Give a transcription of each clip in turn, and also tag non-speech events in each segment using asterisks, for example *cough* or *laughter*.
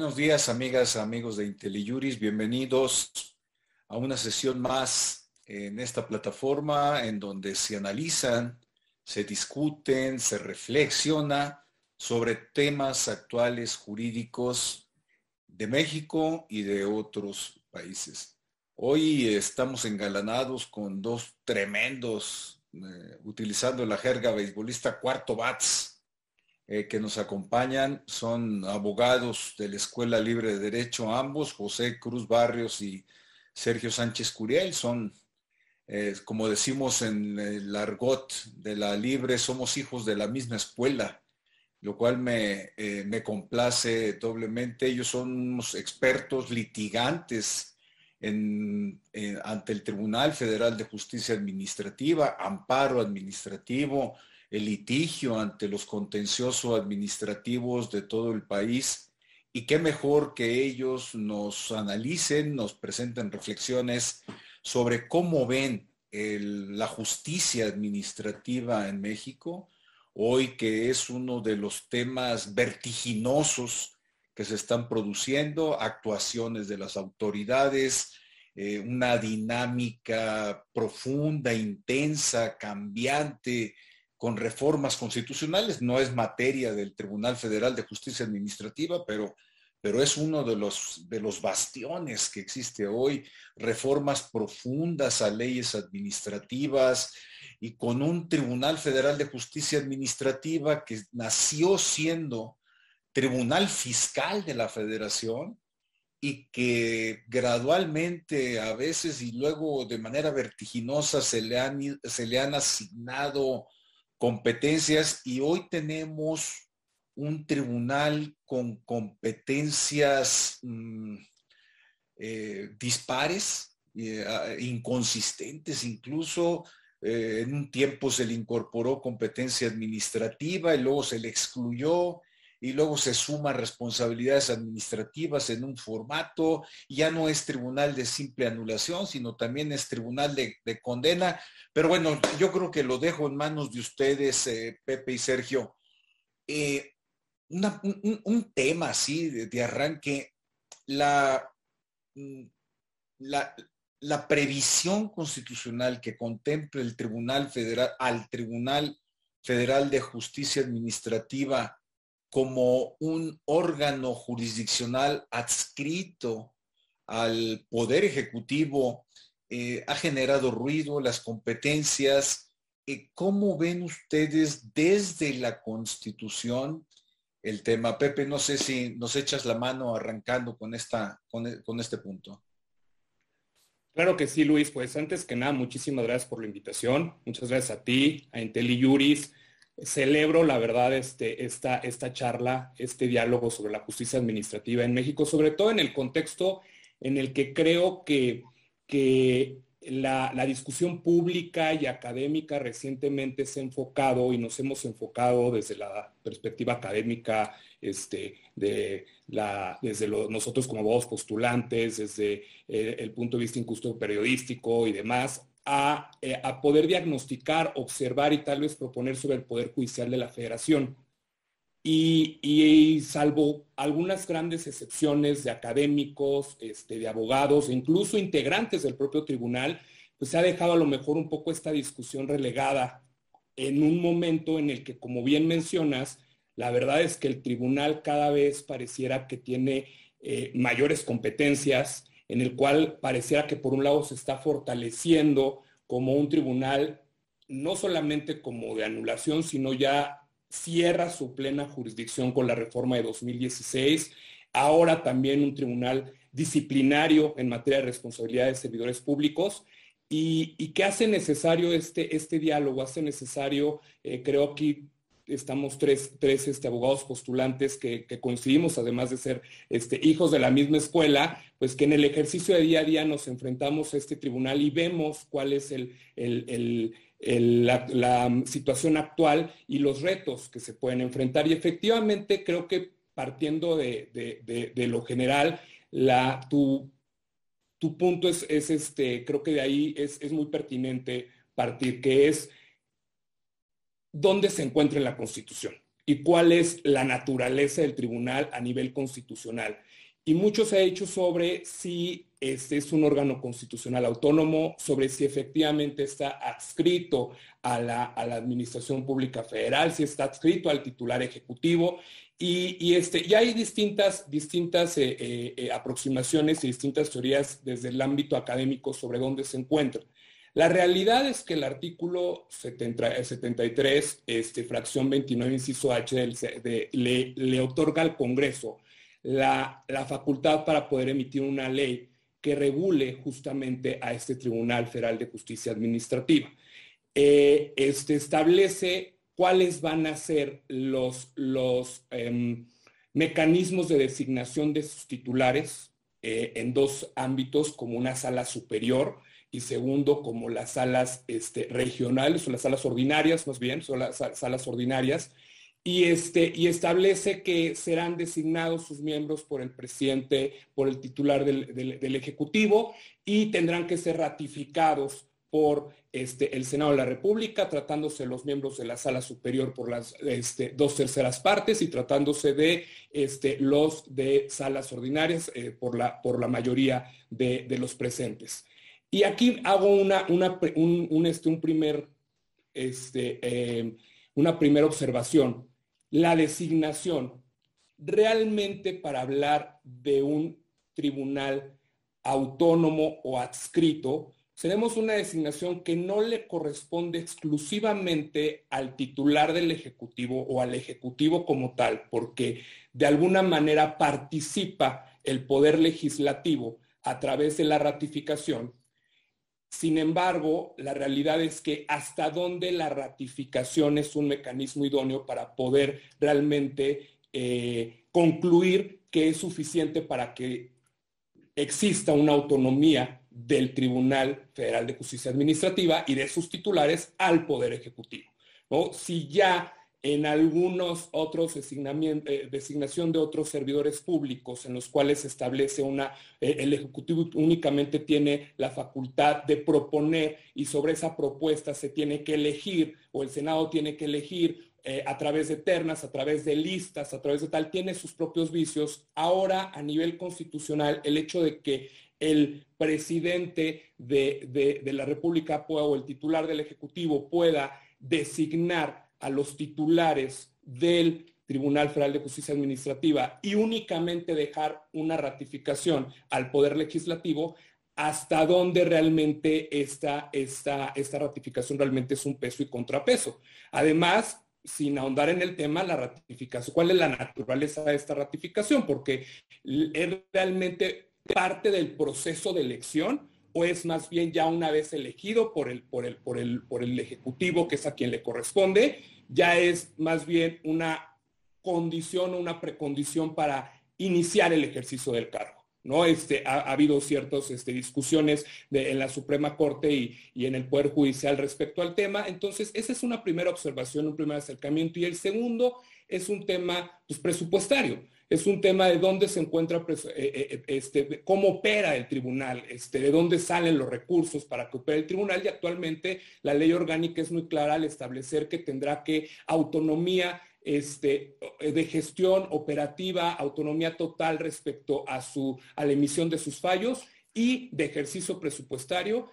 Buenos días, amigas, amigos de IntelliJuris. Bienvenidos a una sesión más en esta plataforma en donde se analizan, se discuten, se reflexiona sobre temas actuales jurídicos de México y de otros países. Hoy estamos engalanados con dos tremendos, eh, utilizando la jerga beisbolista, cuarto bats eh, que nos acompañan son abogados de la Escuela Libre de Derecho, ambos, José Cruz Barrios y Sergio Sánchez Curiel. Son, eh, como decimos en el argot de la Libre, somos hijos de la misma escuela, lo cual me, eh, me complace doblemente. Ellos son unos expertos litigantes ante el Tribunal Federal de Justicia Administrativa, amparo administrativo, el litigio ante los contenciosos administrativos de todo el país. Y qué mejor que ellos nos analicen, nos presenten reflexiones sobre cómo ven la justicia administrativa en México, hoy que es uno de los temas vertiginosos que se están produciendo, actuaciones de las autoridades, eh, una dinámica profunda, intensa, cambiante, con reformas constitucionales. No es materia del Tribunal Federal de Justicia Administrativa, pero, pero es uno de los, de los bastiones que existe hoy. Reformas profundas a leyes administrativas y con un Tribunal Federal de Justicia Administrativa que nació siendo Tribunal Fiscal de la Federación y que gradualmente a veces y luego de manera vertiginosa se le han, se le han asignado competencias y hoy tenemos un tribunal con competencias mm, eh, dispares, eh, inconsistentes, incluso. Eh, en un tiempo se le incorporó competencia administrativa y luego se le excluyó y luego se suman responsabilidades administrativas en un formato, ya no es tribunal de simple anulación, sino también es tribunal de, condena. Pero bueno, yo creo que lo dejo en manos de ustedes, eh, Pepe y Sergio. Eh, un, tema así de, arranque, la, mm, la, la previsión constitucional que contempla el Tribunal Federal, al Tribunal Federal de Justicia Administrativa como un órgano jurisdiccional adscrito al Poder Ejecutivo eh, ha generado ruido, las competencias. Eh, ¿Cómo ven ustedes desde la Constitución el tema? Pepe, no sé si nos echas la mano arrancando con, esta, con, con este punto. Claro que sí, Luis. Pues antes que nada, muchísimas gracias por la invitación. Muchas gracias a ti, a IntelliJuris, celebro, la verdad, este, esta, esta charla, este diálogo sobre la justicia administrativa en México, sobre todo en el contexto en el que creo que, que la, discusión pública y académica recientemente se ha enfocado y nos hemos enfocado desde la perspectiva académica, este, de la, desde nosotros como voz postulantes, desde eh, el punto de vista incluso periodístico y demás, eh, a, poder diagnosticar, observar y tal vez proponer sobre el Poder Judicial de la Federación. Y, salvo algunas grandes excepciones de académicos, este, de abogados e incluso integrantes del propio tribunal, pues se ha dejado a lo mejor un poco esta discusión relegada en un momento en el que, como bien mencionas, la verdad es que el tribunal cada vez pareciera que tiene eh, mayores competencias, en el cual pareciera que por un lado se está fortaleciendo como un tribunal, no solamente como de anulación, sino ya cierra su plena jurisdicción con la reforma de 2016, ahora también un tribunal disciplinario en materia de responsabilidad de servidores públicos. Y, y que hace necesario este, este diálogo, hace necesario, eh, creo que estamos tres, tres este, abogados postulantes que, coincidimos, además de ser este, hijos de la misma escuela, pues que en el ejercicio de día a día nos enfrentamos a este tribunal y vemos cuál es la, situación actual y los retos que se pueden enfrentar. Y efectivamente creo que partiendo de, lo general, tu, punto es, es, este, creo que de ahí es muy pertinente partir, que es dónde se encuentra en la Constitución y cuál es la naturaleza del tribunal a nivel constitucional. y mucho se ha hecho sobre si este es un órgano constitucional autónomo, sobre si efectivamente está adscrito a la, Administración Pública Federal, si está adscrito al titular ejecutivo. Y, este, y hay distintas, distintas eh, eh, eh, aproximaciones y distintas teorías desde el ámbito académico sobre dónde se encuentra. La realidad es que el artículo 73, este, fracción 29, inciso H, le, le otorga al Congreso la, facultad para poder emitir una ley que regule justamente a este Tribunal Federal de Justicia Administrativa. Eh, este establece cuáles van a ser los, los em, mecanismos de designación de sus titulares eh, en dos ámbitos, como una sala superior y segundo, como las salas este, regionales o las salas ordinarias, más bien, son las salas ordinarias, y, este, y establece que serán designados sus miembros por el presidente, por el titular del, Ejecutivo y tendrán que ser ratificados por este, el Senado de la República, tratándose los miembros de la sala superior por las este, dos terceras partes y tratándose de este, los de salas ordinarias eh, por, la, por la mayoría de, los presentes. Y aquí hago una, un, este, un primer, este, eh, una primera observación. La designación realmente para hablar de un tribunal autónomo o adscrito, tenemos una designación que no le corresponde exclusivamente al titular del Ejecutivo o al Ejecutivo como tal, porque de alguna manera participa el Poder Legislativo a través de la ratificación sin embargo, la realidad es que hasta dónde la ratificación es un mecanismo idóneo para poder realmente eh, concluir que es suficiente para que exista una autonomía del Tribunal Federal de Justicia Administrativa y de sus titulares al Poder Ejecutivo. Si ya en algunos otros eh, designación de otros servidores públicos en los cuales se establece una, eh, el Ejecutivo únicamente tiene la facultad de proponer y sobre esa propuesta se tiene que elegir o el Senado tiene que elegir eh, a través de ternas, a través de listas, a través de tal, tiene sus propios vicios. Ahora, a nivel constitucional, el hecho de que el presidente de, de la República pueda, o el titular del Ejecutivo pueda designar a los titulares del Tribunal Federal de Justicia Administrativa y únicamente dejar una ratificación al Poder Legislativo, hasta dónde realmente esta, esta, esta ratificación realmente es un peso y contrapeso. Además, sin ahondar en el tema, la ratificación, ¿cuál es la naturaleza de esta ratificación? Porque es realmente parte del proceso de elección o es más bien ya una vez elegido por el, por el, por el, por el Ejecutivo, que es a quien le corresponde, ya es más bien una condición o una precondición para iniciar el ejercicio del cargo. ¿no? Este, ha, habido ciertas este, discusiones en la Suprema Corte y, y, en el Poder Judicial respecto al tema. Entonces, esa es una primera observación, un primer acercamiento. Y el segundo es un tema pues, presupuestario es un tema de dónde se encuentra, pues, eh, eh, eh, este, cómo opera el tribunal, este, de dónde salen los recursos para que opere el tribunal. Y actualmente la ley orgánica es muy clara al establecer que tendrá que autonomía este, de gestión operativa, autonomía total respecto a, su, a la emisión de sus fallos y de ejercicio presupuestario,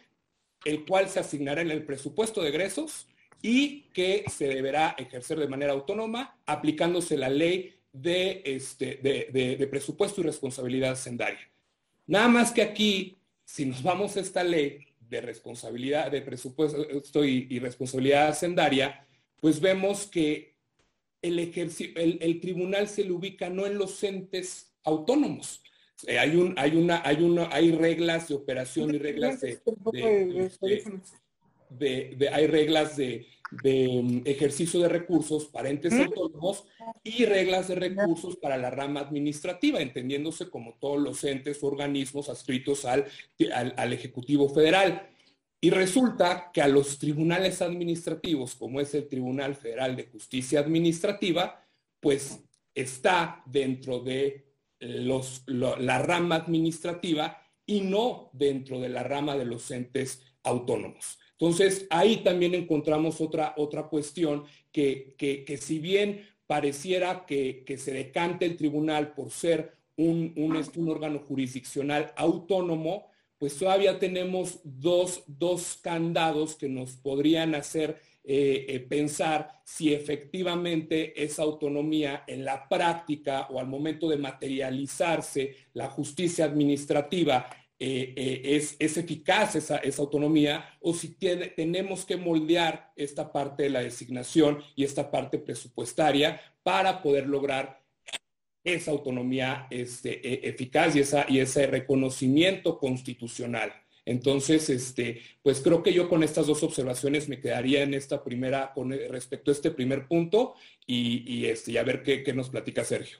el cual se asignará en el presupuesto de egresos y que se deberá ejercer de manera autónoma aplicándose la ley de, este, de, presupuesto y responsabilidad sendaria. Nada más que aquí, si nos vamos a esta ley de responsabilidad, de presupuesto y, y responsabilidad sendaria, pues vemos que el, el, tribunal se le ubica no en los entes autónomos. Eh, hay, un, hay, una, hay, una, hay reglas de operación y reglas de, de hay reglas de, de mm, ejercicio de recursos para entes autónomos y reglas de recursos para la rama administrativa, entendiéndose como todos los entes o organismos adscritos al, al, Ejecutivo Federal. Y resulta que a los tribunales administrativos, como es el Tribunal Federal de Justicia Administrativa, pues está dentro de los, la rama administrativa y no dentro de la rama de los entes autónomos. Entonces, ahí también encontramos otra, otra cuestión que, que, si bien pareciera que, se decante el tribunal por ser un, un, órgano jurisdiccional autónomo, pues todavía tenemos dos, dos candados que nos podrían hacer eh, eh, pensar si efectivamente esa autonomía en la práctica o al momento de materializarse la justicia administrativa eh, es, es, eficaz esa, esa, autonomía o si tiene, tenemos que moldear esta parte de la designación y esta parte presupuestaria para poder lograr esa autonomía este, e, eficaz y, esa, y ese reconocimiento constitucional. Entonces, este, pues creo que yo con estas dos observaciones me quedaría en esta primera, con respecto a este primer punto, y, este, a ver qué, qué nos platica Sergio.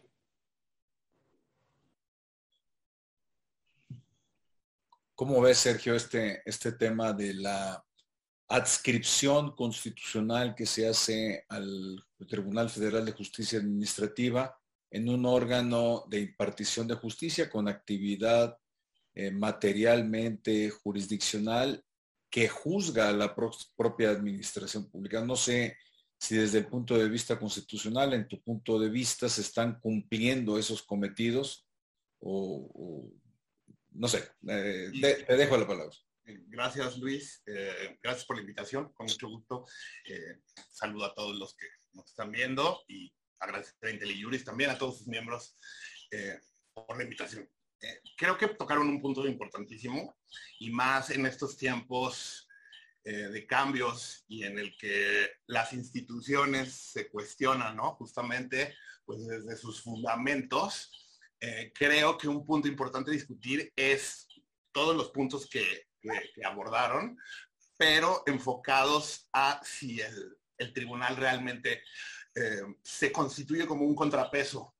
¿Cómo ves, Sergio, este, este tema de la adscripción constitucional que se hace al Tribunal Federal de Justicia Administrativa en un órgano de impartición de justicia con actividad eh, materialmente jurisdiccional que juzga a la propia administración pública. No sé si desde el punto de vista constitucional, en tu punto de vista, se están cumpliendo esos cometidos o, no sé, eh, te, dejo la palabra. Eh, gracias Luis, gracias por la invitación, con mucho gusto. saludo a todos los que nos están viendo y agradecer a IntelliJuris también, a todos sus miembros por la invitación. Eh, creo que tocaron un punto importantísimo y más en estos tiempos eh, de cambios y en el que las instituciones se cuestionan, ¿no? Justamente, pues desde sus fundamentos, eh, creo que un punto importante discutir es todos los puntos que, abordaron, pero enfocados a si el, tribunal realmente se constituye como un contrapeso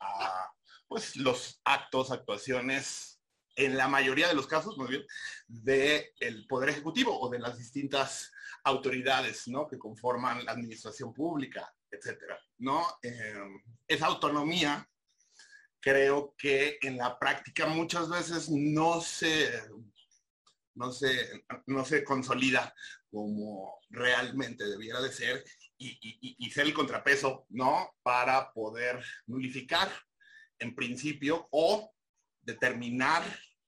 a, pues los actos, actuaciones, en la mayoría de los casos, muy bien, del Poder Ejecutivo o de las distintas autoridades, ¿no? Que conforman la administración pública, etcétera, ¿no? Em, esa autonomía creo que en la práctica muchas veces no se, no se, no se consolida como realmente debiera de ser y, y ser el contrapeso, ¿no? Para poder nulificar en principio o determinar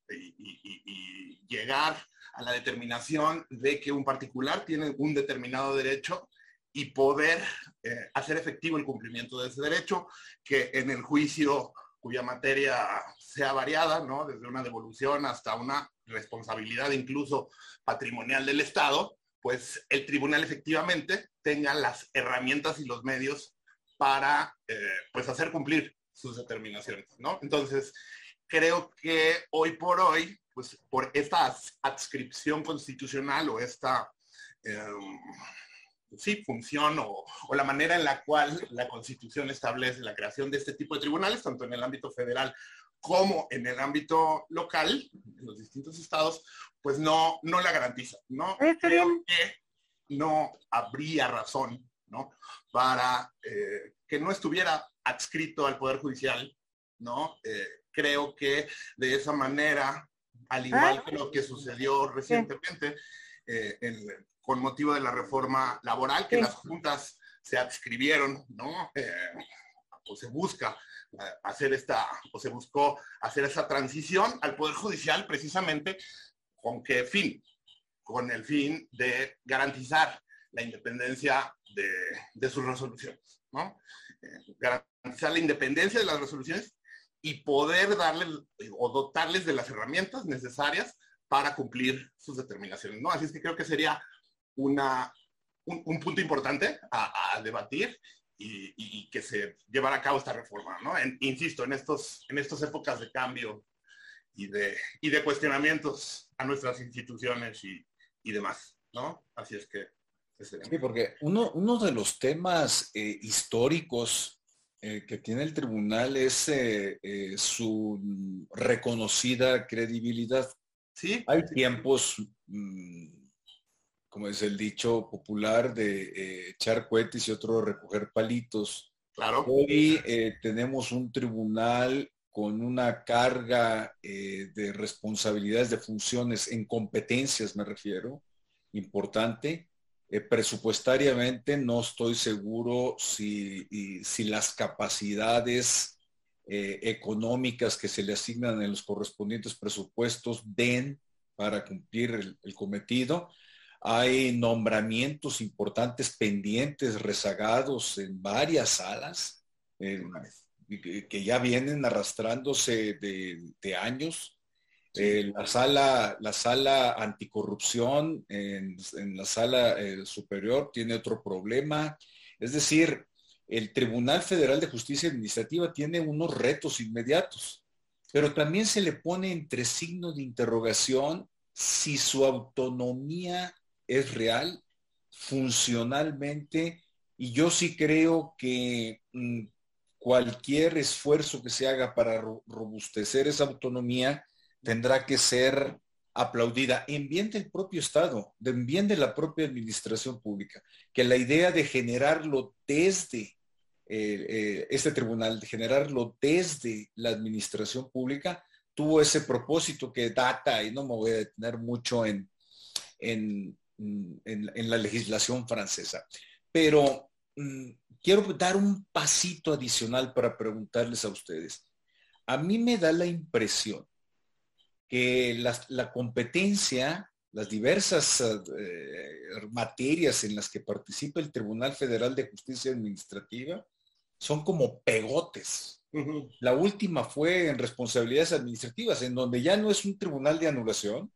y, llegar a la determinación de que un particular tiene un determinado derecho y poder eh, hacer efectivo el cumplimiento de ese derecho, que en el juicio cuya materia sea variada, ¿no? Desde una devolución hasta una responsabilidad incluso patrimonial del Estado, pues el tribunal efectivamente tenga las herramientas y los medios para eh, pues hacer cumplir sus determinaciones, ¿no? Entonces, creo que hoy por hoy, pues por esta adscripción constitucional o esta, em, sí, función o, la manera en la cual la constitución establece la creación de este tipo de tribunales, tanto en el ámbito federal como en el ámbito local, en los distintos estados, pues no, no la garantiza, ¿no? Creo que no habría razón, ¿no? Para eh, que no estuviera adscrito al Poder Judicial, ¿no? Eh, creo que de esa manera, al igual que lo que sucedió recientemente, eh, con motivo de la reforma laboral, que las juntas se adscribieron, ¿no? Eh, o se busca hacer esta, o se buscó hacer esa transición al Poder Judicial precisamente con qué fin, con el fin de garantizar la independencia de, de sus resoluciones, ¿no? garantizar la independencia de las resoluciones y poder darles o dotarles de las herramientas necesarias para cumplir sus determinaciones, ¿no? Así es que creo que sería una, un, punto importante a, debatir y, que se llevara a cabo esta reforma, ¿no? insisto, en estos, en estas épocas de cambio y de, y de cuestionamientos a nuestras instituciones y, y demás, ¿no? Así es que... Sí, porque uno, uno de los temas eh, históricos eh, que tiene el tribunal es eh, su reconocida credibilidad. Sí. Hay tiempos, mm, como es el dicho popular, de echar cohetes y otro recoger palitos. Claro. Hoy tenemos un tribunal con una carga de responsabilidades, de funciones, en competencias me refiero, importante, eh, presupuestariamente no estoy seguro si, si las capacidades eh, económicas que se le asignan en los correspondientes presupuestos den para cumplir el, cometido. Hay nombramientos importantes pendientes, rezagados en varias salas, que ya vienen arrastrándose de, años. Eh, la, sala, la sala anticorrupción en, la sala eh, superior tiene otro problema. Es decir, el Tribunal Federal de Justicia Administrativa tiene unos retos inmediatos, pero también se le pone entre signo de interrogación si su autonomía es real, funcionalmente, y yo sí creo que mm, cualquier esfuerzo que se haga para robustecer esa autonomía tendrá que ser aplaudida en bien del propio Estado, en bien de la propia administración pública, que la idea de generarlo desde eh, eh, este tribunal, de generarlo desde la administración pública, tuvo ese propósito que data, y no me voy a detener mucho en, en, la legislación francesa, pero mm, quiero dar un pasito adicional para preguntarles a ustedes. A mí me da la impresión que la, competencia, las diversas eh, materias en las que participa el Tribunal Federal de Justicia Administrativa son como pegotes. La última fue en responsabilidades administrativas, en donde ya no es un tribunal de anulación,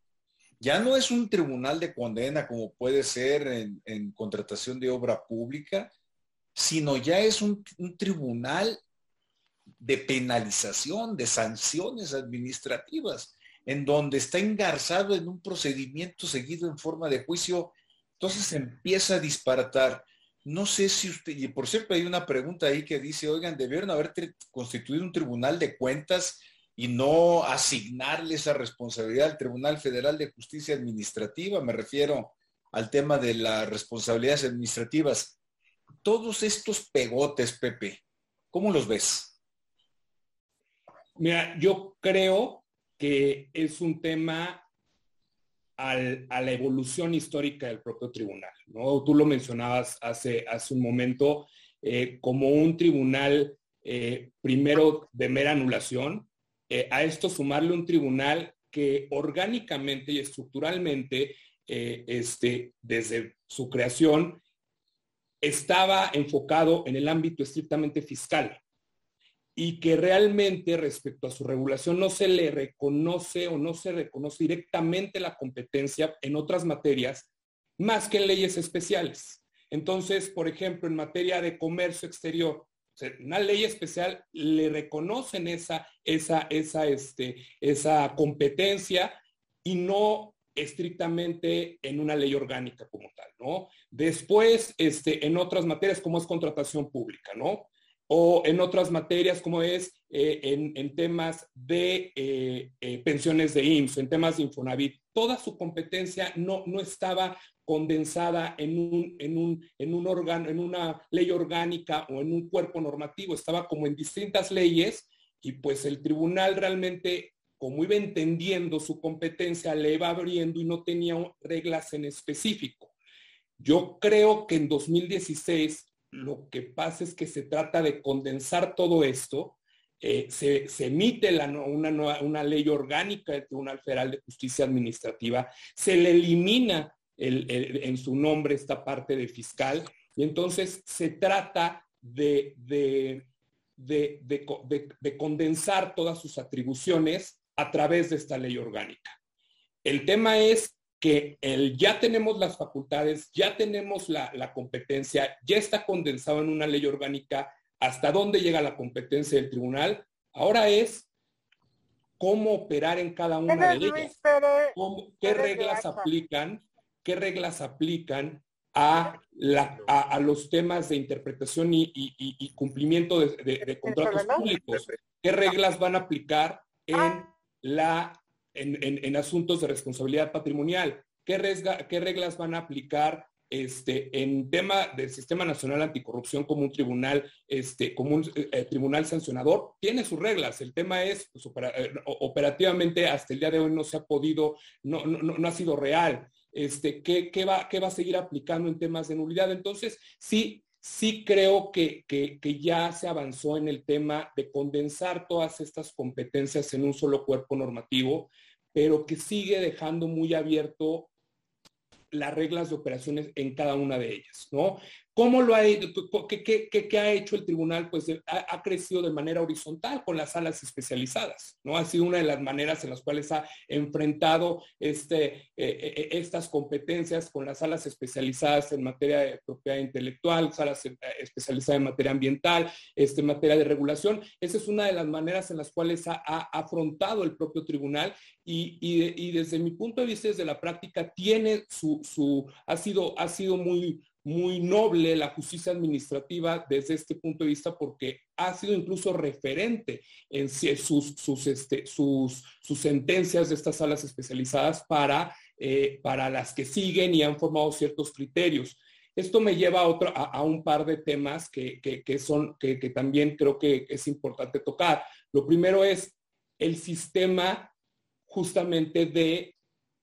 ya no es un tribunal de condena como puede ser en, contratación de obra pública, sino ya es un, un, tribunal de penalización, de sanciones administrativas, en donde está engarzado en un procedimiento seguido en forma de juicio, entonces empieza a disparatar. No sé si usted, y por cierto hay una pregunta ahí que dice, oigan, debieron haber constituido un tribunal de cuentas y no asignarle esa responsabilidad al Tribunal Federal de Justicia Administrativa, me refiero al tema de las responsabilidades administrativas. Todos estos pegotes, Pepe, ¿cómo los ves? Mira, yo creo que es un tema a la evolución histórica del propio tribunal. Tú lo mencionabas hace, hace un momento eh, como un tribunal eh, primero de mera anulación, eh, a esto sumarle un tribunal que orgánicamente y estructuralmente, este, desde su creación, estaba enfocado en el ámbito estrictamente fiscal y que realmente respecto a su regulación no se le reconoce o no se reconoce directamente la competencia en otras materias más que en leyes especiales. Entonces, por ejemplo, en materia de comercio exterior, una ley especial le reconocen esa, esa, esa, este, esa competencia y no estrictamente en una ley orgánica como tal, ¿no? Después, este, en otras materias como es contratación pública, ¿no? o en otras materias como es eh, en, temas de eh, eh, pensiones de IMSS, en temas de Infonavit. Toda su competencia no, no estaba condensada en un, en, un, en, un órgano, en una ley orgánica o en un cuerpo normativo, estaba como en distintas leyes y pues el tribunal realmente, como iba entendiendo su competencia, le iba abriendo y no tenía reglas en específico. Yo creo que en 2016 lo que pasa es que se trata de condensar todo esto. Eh, se, emite una, ley orgánica del Tribunal Federal de Justicia Administrativa, se le elimina en su nombre esta parte de fiscal y entonces se trata de, de condensar todas sus atribuciones a través de esta ley orgánica. El tema es que el, ya tenemos las facultades, ya tenemos la, competencia, ya está condensado en una ley orgánica hasta dónde llega la competencia del tribunal. Ahora es cómo operar en cada una de ellas. ¿Qué reglas aplican? ¿Qué reglas aplican a, a, los temas de interpretación y, cumplimiento de, contratos públicos? ¿Qué reglas van a aplicar en ah. la en, asuntos de responsabilidad patrimonial. ¿Qué, reglas van a aplicar este, en tema del Sistema Nacional Anticorrupción como un tribunal, este, como un eh, tribunal sancionador? Tiene sus reglas. El tema es, pues, eh, operativamente hasta el día de hoy no se ha podido, no, no, ha sido real. Este, ¿qué, va, ¿Qué va a seguir aplicando en temas de nulidad? Entonces, sí, sí creo que, que, ya se avanzó en el tema de condensar todas estas competencias en un solo cuerpo normativo, pero que sigue dejando muy abierto las reglas de operaciones en cada una de ellas, ¿no? ¿Cómo lo ha, qué, qué, ha hecho el tribunal? Pues eh, ha, crecido de manera horizontal con las salas especializadas, ¿no? Ha sido una de las maneras en las cuales ha enfrentado este, eh, eh, estas competencias con las salas especializadas en materia de propiedad intelectual, salas especializadas en materia ambiental, este, materia de regulación. Esa es una de las maneras en las cuales ha, afrontado el propio tribunal y, y, desde mi punto de vista, desde la práctica, tiene su, su ha, sido, ha sido muy muy noble la justicia administrativa desde este punto de vista porque ha sido incluso referente en sus, sus, este, sus, sus sentencias de estas salas especializadas para, eh, para las que siguen y han formado ciertos criterios. Esto me lleva a, otro, a, un par de temas que, que, son, que, que también creo que es importante tocar. Lo primero es el sistema justamente de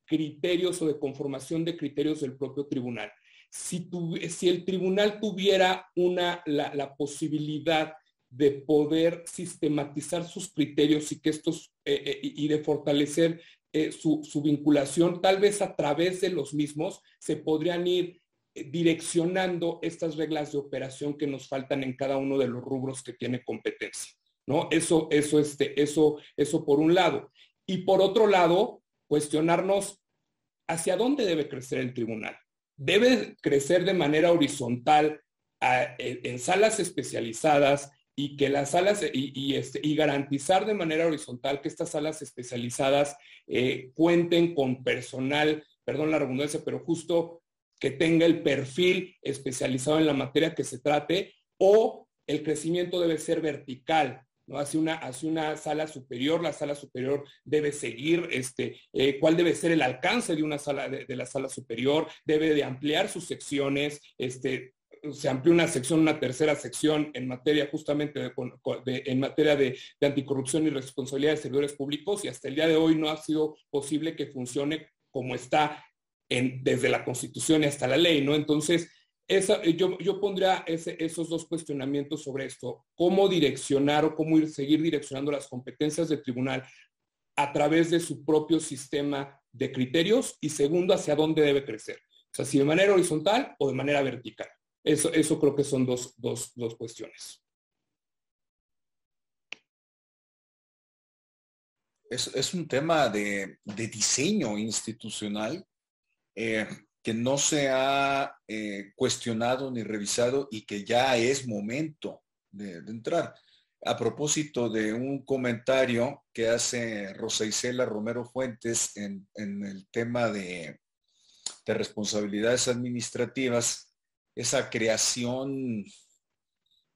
criterios o de conformación de criterios del propio tribunal si, el tribunal tuviera una, la, posibilidad de poder sistematizar sus criterios y que estos eh, eh, y de fortalecer eh, su, vinculación, tal vez a través de los mismos se podrían ir direccionando estas reglas de operación que nos faltan en cada uno de los rubros que tiene competencia. ¿no? Eso, eso, este, eso, eso por un lado. Y por otro lado, cuestionarnos hacia dónde debe crecer el tribunal debe crecer de manera horizontal en, salas especializadas y que las salas y, este, y, garantizar de manera horizontal que estas salas especializadas eh, cuenten con personal, perdón la redundancia, pero justo que tenga el perfil especializado en la materia que se trate o el crecimiento debe ser vertical, ¿no? Hacia una, una sala superior, la sala superior debe seguir, este, eh, cuál debe ser el alcance de una sala, de, la sala superior, debe de ampliar sus secciones, este, se amplió una sección, una tercera sección en materia justamente de, en materia de, anticorrupción y responsabilidad de servidores públicos y hasta el día de hoy no ha sido posible que funcione como está en, desde la Constitución y hasta la ley, ¿no? Entonces, eh, yo, pondría esos dos cuestionamientos sobre esto. ¿Cómo direccionar o cómo ir, seguir direccionando las competencias del tribunal a través de su propio sistema de criterios? Y segundo, hacia dónde debe crecer. O sea, si de manera horizontal o de manera vertical. Eso, creo que son dos, cuestiones. Es, un tema de, diseño institucional. Eh, que no se ha eh, cuestionado ni revisado y que ya es momento de, entrar. A propósito de un comentario que hace Rosa Isela Romero Fuentes en, el tema de, de responsabilidades administrativas, esa creación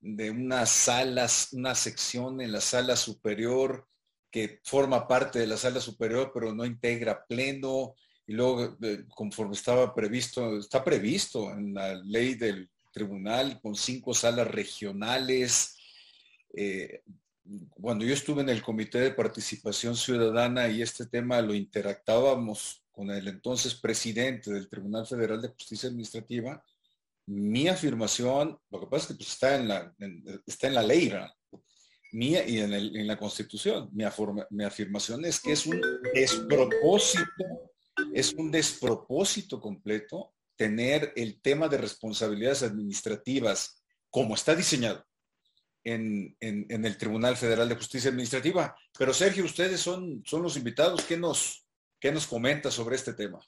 de unas salas, una sección en la sala superior que forma parte de la sala superior, pero no integra pleno, y luego conforme estaba previsto, está previsto en la ley del tribunal con cinco salas regionales. Eh, cuando yo estuve en el Comité de Participación Ciudadana y este tema lo interactábamos con el entonces presidente del Tribunal Federal de Justicia Administrativa, mi afirmación, lo que pasa es que pues, está, en la, está en la ley, mía y en, la Constitución. Mi, mi afirmación es que es un despropósito es un despropósito completo tener el tema de responsabilidades administrativas como está diseñado en, el Tribunal Federal de Justicia Administrativa. Pero Sergio, ustedes son, son los invitados. ¿Qué nos, qué nos comenta sobre este tema?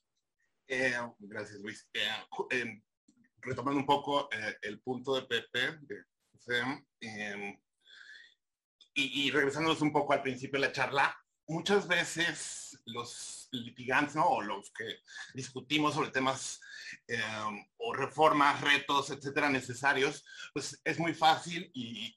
Eh, gracias, Luis. Eh, eh, retomando un poco el punto de Pepe, de y, y regresándonos un poco al principio de la charla, muchas veces los litigantes, ¿no? O los que discutimos sobre temas em, o reformas, retos, etcétera, necesarios, pues es muy fácil y,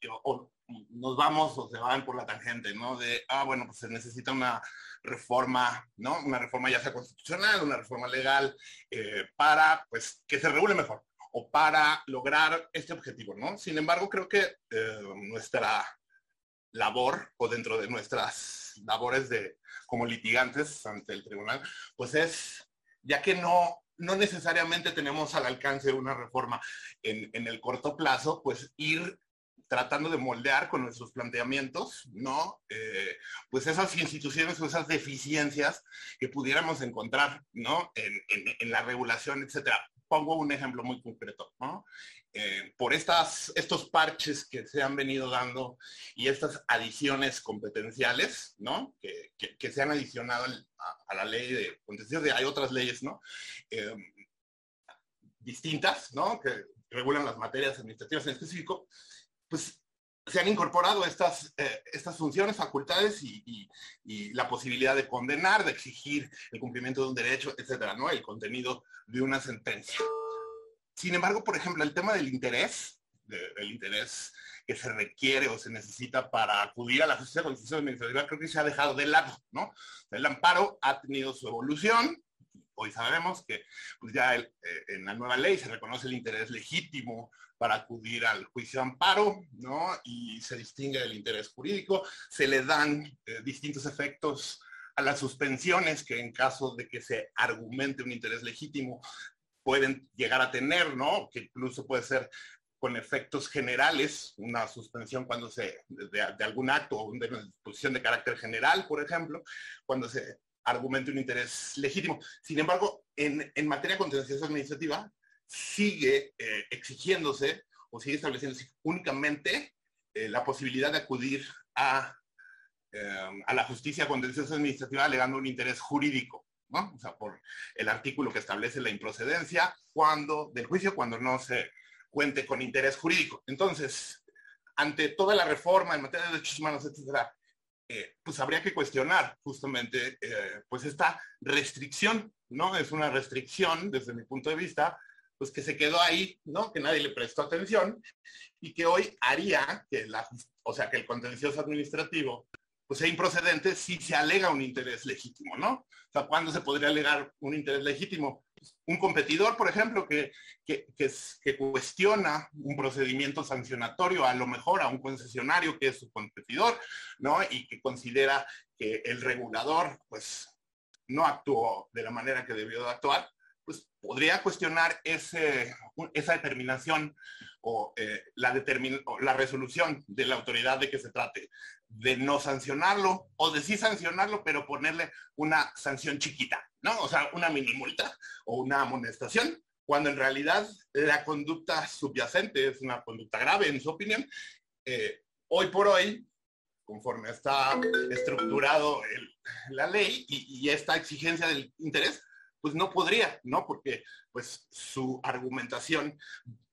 nos vamos o se van por la tangente, ¿no? De, ah, bueno, pues se necesita una reforma, ¿no? Una reforma ya sea constitucional, una reforma legal, eh, para, pues, que se regule mejor o para lograr este objetivo, ¿no? Sin embargo, creo que eh, nuestra labor o dentro de nuestras labores de como litigantes ante el tribunal, pues es, ya que no no necesariamente tenemos al alcance una reforma en, en el corto plazo, pues ir tratando de moldear con nuestros planteamientos, ¿no? Eh, pues esas instituciones o esas deficiencias que pudiéramos encontrar, ¿no? En, en, la regulación, etcétera. Pongo un ejemplo muy concreto, ¿no? Eh, por estas, estos parches que se han venido dando y estas adiciones competenciales, ¿no? Que, se han adicionado a, la ley de contenciosos, hay otras leyes, ¿no? Eh, distintas, ¿no? Que regulan las materias administrativas en específico, pues se han incorporado estas, eh, estas funciones, facultades y, la posibilidad de condenar, de exigir el cumplimiento de un derecho, etcétera, ¿no? El contenido de una sentencia. Sin embargo, por ejemplo, el tema del interés, del interés que se requiere o se necesita para acudir a la justicia constitucional administrativa, creo que se ha dejado de lado, ¿no? El amparo ha tenido su evolución, hoy sabemos que pues ya eh, en la nueva ley se reconoce el interés legítimo para acudir al juicio de amparo, ¿no? Y se distingue del interés jurídico, se le dan eh, distintos efectos a las suspensiones que en caso de que se argumente un interés legítimo pueden llegar a tener, ¿no? Que incluso puede ser con efectos generales, una suspensión cuando se, de, algún acto o de una disposición de carácter general, por ejemplo, cuando se argumente un interés legítimo. Sin embargo, en, en materia contenciosa administrativa, sigue eh, exigiéndose o sigue estableciéndose únicamente eh, la posibilidad de acudir a, eh, a la justicia contenciosa administrativa alegando un interés jurídico, ¿no? O sea, por el artículo que establece la improcedencia cuando, del juicio cuando no se cuente con interés jurídico. Entonces, ante toda la reforma en materia de derechos humanos, etcétera, pues habría que cuestionar justamente pues esta restricción, ¿no? Es una restricción desde mi punto de vista pues que se quedó ahí, ¿no? Que nadie le prestó atención y que hoy haría que la, o sea, que el contencioso administrativo pues sea improcedente si se alega un interés legítimo, ¿no? O sea, ¿cuándo se podría alegar un interés legítimo? Un competidor, por ejemplo, que, que, cuestiona un procedimiento sancionatorio, a lo mejor a un concesionario que es su competidor, ¿no? Y que considera que el regulador, pues, no actuó de la manera que debió de actuar, pues podría cuestionar esa determinación o, eh, la la resolución de la autoridad de que se trate de no sancionarlo o de sí sancionarlo, pero ponerle una sanción chiquita, ¿no? O sea, una mini multa o una amonestación, cuando en realidad la conducta subyacente es una conducta grave, en su opinión. Eh, hoy por hoy, conforme está estructurado la ley y, y esta exigencia del interés, pues no podría, ¿no? Porque pues su argumentación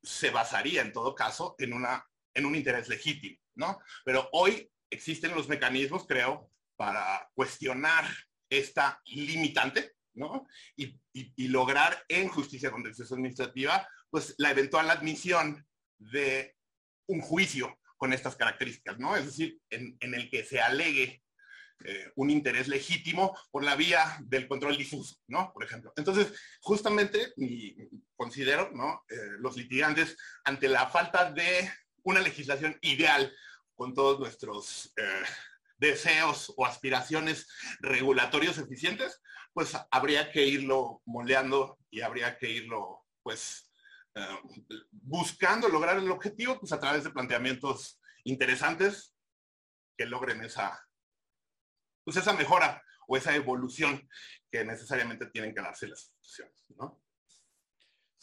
se basaría en todo caso en, una, en un interés legítimo, ¿no? Pero hoy existen los mecanismos, creo, para cuestionar esta limitante, ¿no? Y, lograr en justicia contenciosa administrativa, pues la eventual admisión de un juicio con estas características, ¿no? Es decir, en, el que se alegue eh, un interés legítimo por la vía del control difuso, ¿no? Por ejemplo. Entonces, justamente, considero, ¿no? Eh, los litigantes, ante la falta de una legislación ideal con todos nuestros eh, deseos o aspiraciones regulatorios eficientes, pues habría que irlo moldeando y habría que irlo, pues, buscando lograr el objetivo, pues a través de planteamientos interesantes que logren esa pues esa mejora o esa evolución que necesariamente tienen que darse las instituciones, ¿no?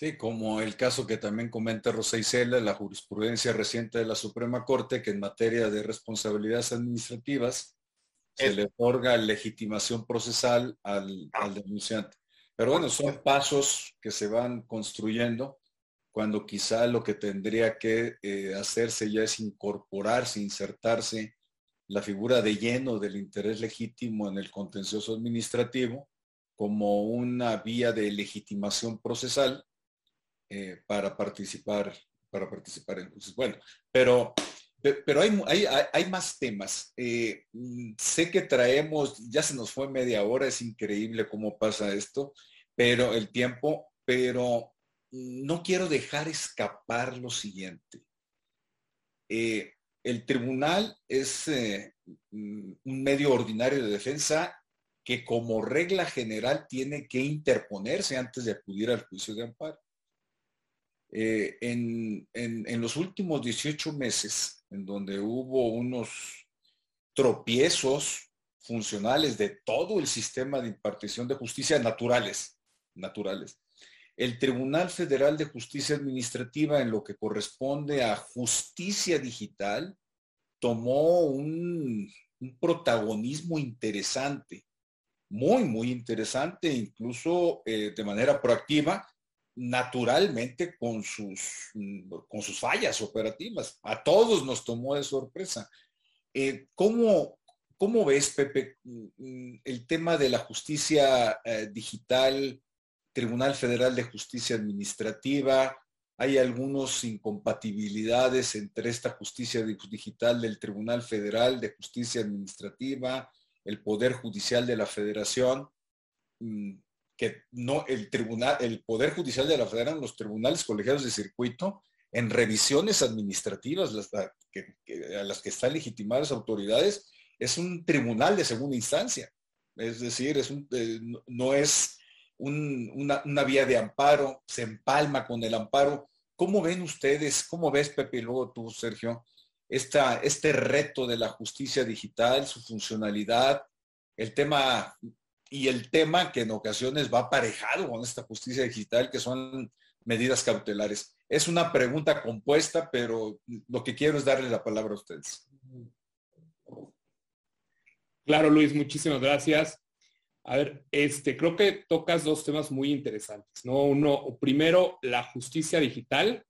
Sí, como el caso que también comenta Rosa Isela, la jurisprudencia reciente de la Suprema Corte, que en materia de responsabilidades administrativas se le otorga legitimación procesal al, al, denunciante. Pero bueno, son pasos que se van construyendo cuando quizá lo que tendría que eh, hacerse ya es incorporarse, insertarse la figura de lleno del interés legítimo en el contencioso administrativo como una vía de legitimación procesal eh, para participar para participar en Bueno, pero, pero hay, hay, hay más temas. Eh, sé que traemos, ya se nos fue media hora, es increíble cómo pasa esto, pero el tiempo, pero no quiero dejar escapar lo siguiente. Eh, el tribunal es eh, un medio ordinario de defensa que como regla general tiene que interponerse antes de acudir al juicio de amparo. Eh, en, en, los últimos 18 meses, en donde hubo unos tropiezos funcionales de todo el sistema de impartición de justicia naturales, naturales. El Tribunal Federal de Justicia Administrativa, en lo que corresponde a justicia digital, tomó un, protagonismo interesante, muy, muy interesante, incluso eh, de manera proactiva, naturalmente con sus, con sus fallas operativas. A todos nos tomó de sorpresa. Eh, ¿cómo, ¿Cómo ves, Pepe, el tema de la justicia eh, digital, Tribunal Federal de Justicia Administrativa? Hay algunas incompatibilidades entre esta justicia digital del Tribunal Federal de Justicia Administrativa, el Poder Judicial de la Federación. Que no el tribunal, el Poder Judicial de la Federación, los tribunales colegiados de circuito, en revisiones administrativas a las que están legitimadas autoridades, es un tribunal de segunda instancia. Es decir, es eh, no es una, vía de amparo, se empalma con el amparo. ¿Cómo ven ustedes, cómo ves Pepe y luego tú, Sergio, esta, este reto de la justicia digital, su funcionalidad, el tema y el tema que en ocasiones va aparejado con esta justicia digital, que son medidas cautelares. Es una pregunta compuesta, pero lo que quiero es darle la palabra a ustedes. Claro, Luis, muchísimas gracias. A ver, este, creo que tocas dos temas muy interesantes, ¿no? Uno, primero, la justicia digital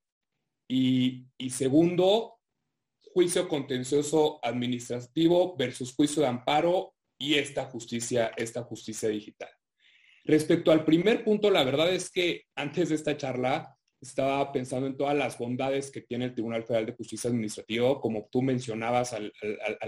y, y segundo, juicio contencioso administrativo versus juicio de amparo y esta justicia, esta justicia digital. Respecto al primer punto, la verdad es que antes de esta charla estaba pensando en todas las bondades que tiene el Tribunal Federal de Justicia Administrativa, como tú mencionabas al,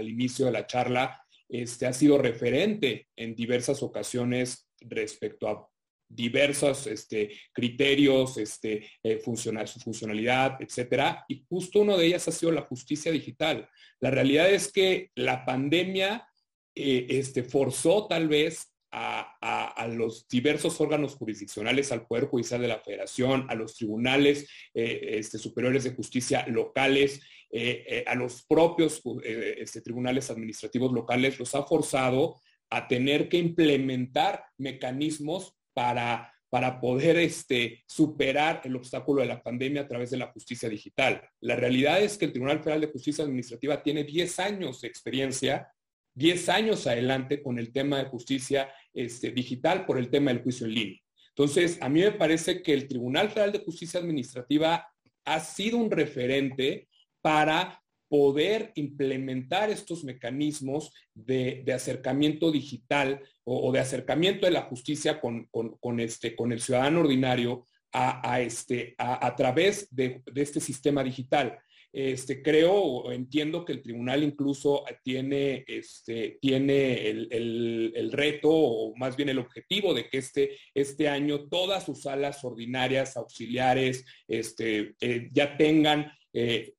inicio de la charla, este, ha sido referente en diversas ocasiones respecto a diversos este, criterios, este, eh, su funcionalidad, etcétera. Y justo uno de ellas ha sido la justicia digital. La realidad es que la pandemia eh, este, forzó tal vez a, los diversos órganos jurisdiccionales, al Poder Judicial de la Federación, a los tribunales eh, este, superiores de justicia locales, eh, a los propios este, tribunales administrativos locales, los ha forzado a tener que implementar mecanismos para para poder este, superar el obstáculo de la pandemia a través de la justicia digital. La realidad es que el Tribunal Federal de Justicia Administrativa tiene 10 años de experiencia 10 años adelante con el tema de justicia este, digital por el tema del juicio en línea. Entonces, a mí me parece que el Tribunal Federal de Justicia Administrativa ha sido un referente para poder implementar estos mecanismos de, acercamiento digital o, de acercamiento de la justicia con, este, con el ciudadano ordinario a, este, a, través de, este sistema digital. Este, creo o entiendo que el tribunal incluso tiene, este, tiene el, reto o más bien el objetivo de que este, este año todas sus salas ordinarias, auxiliares, este, eh, ya tengan eh,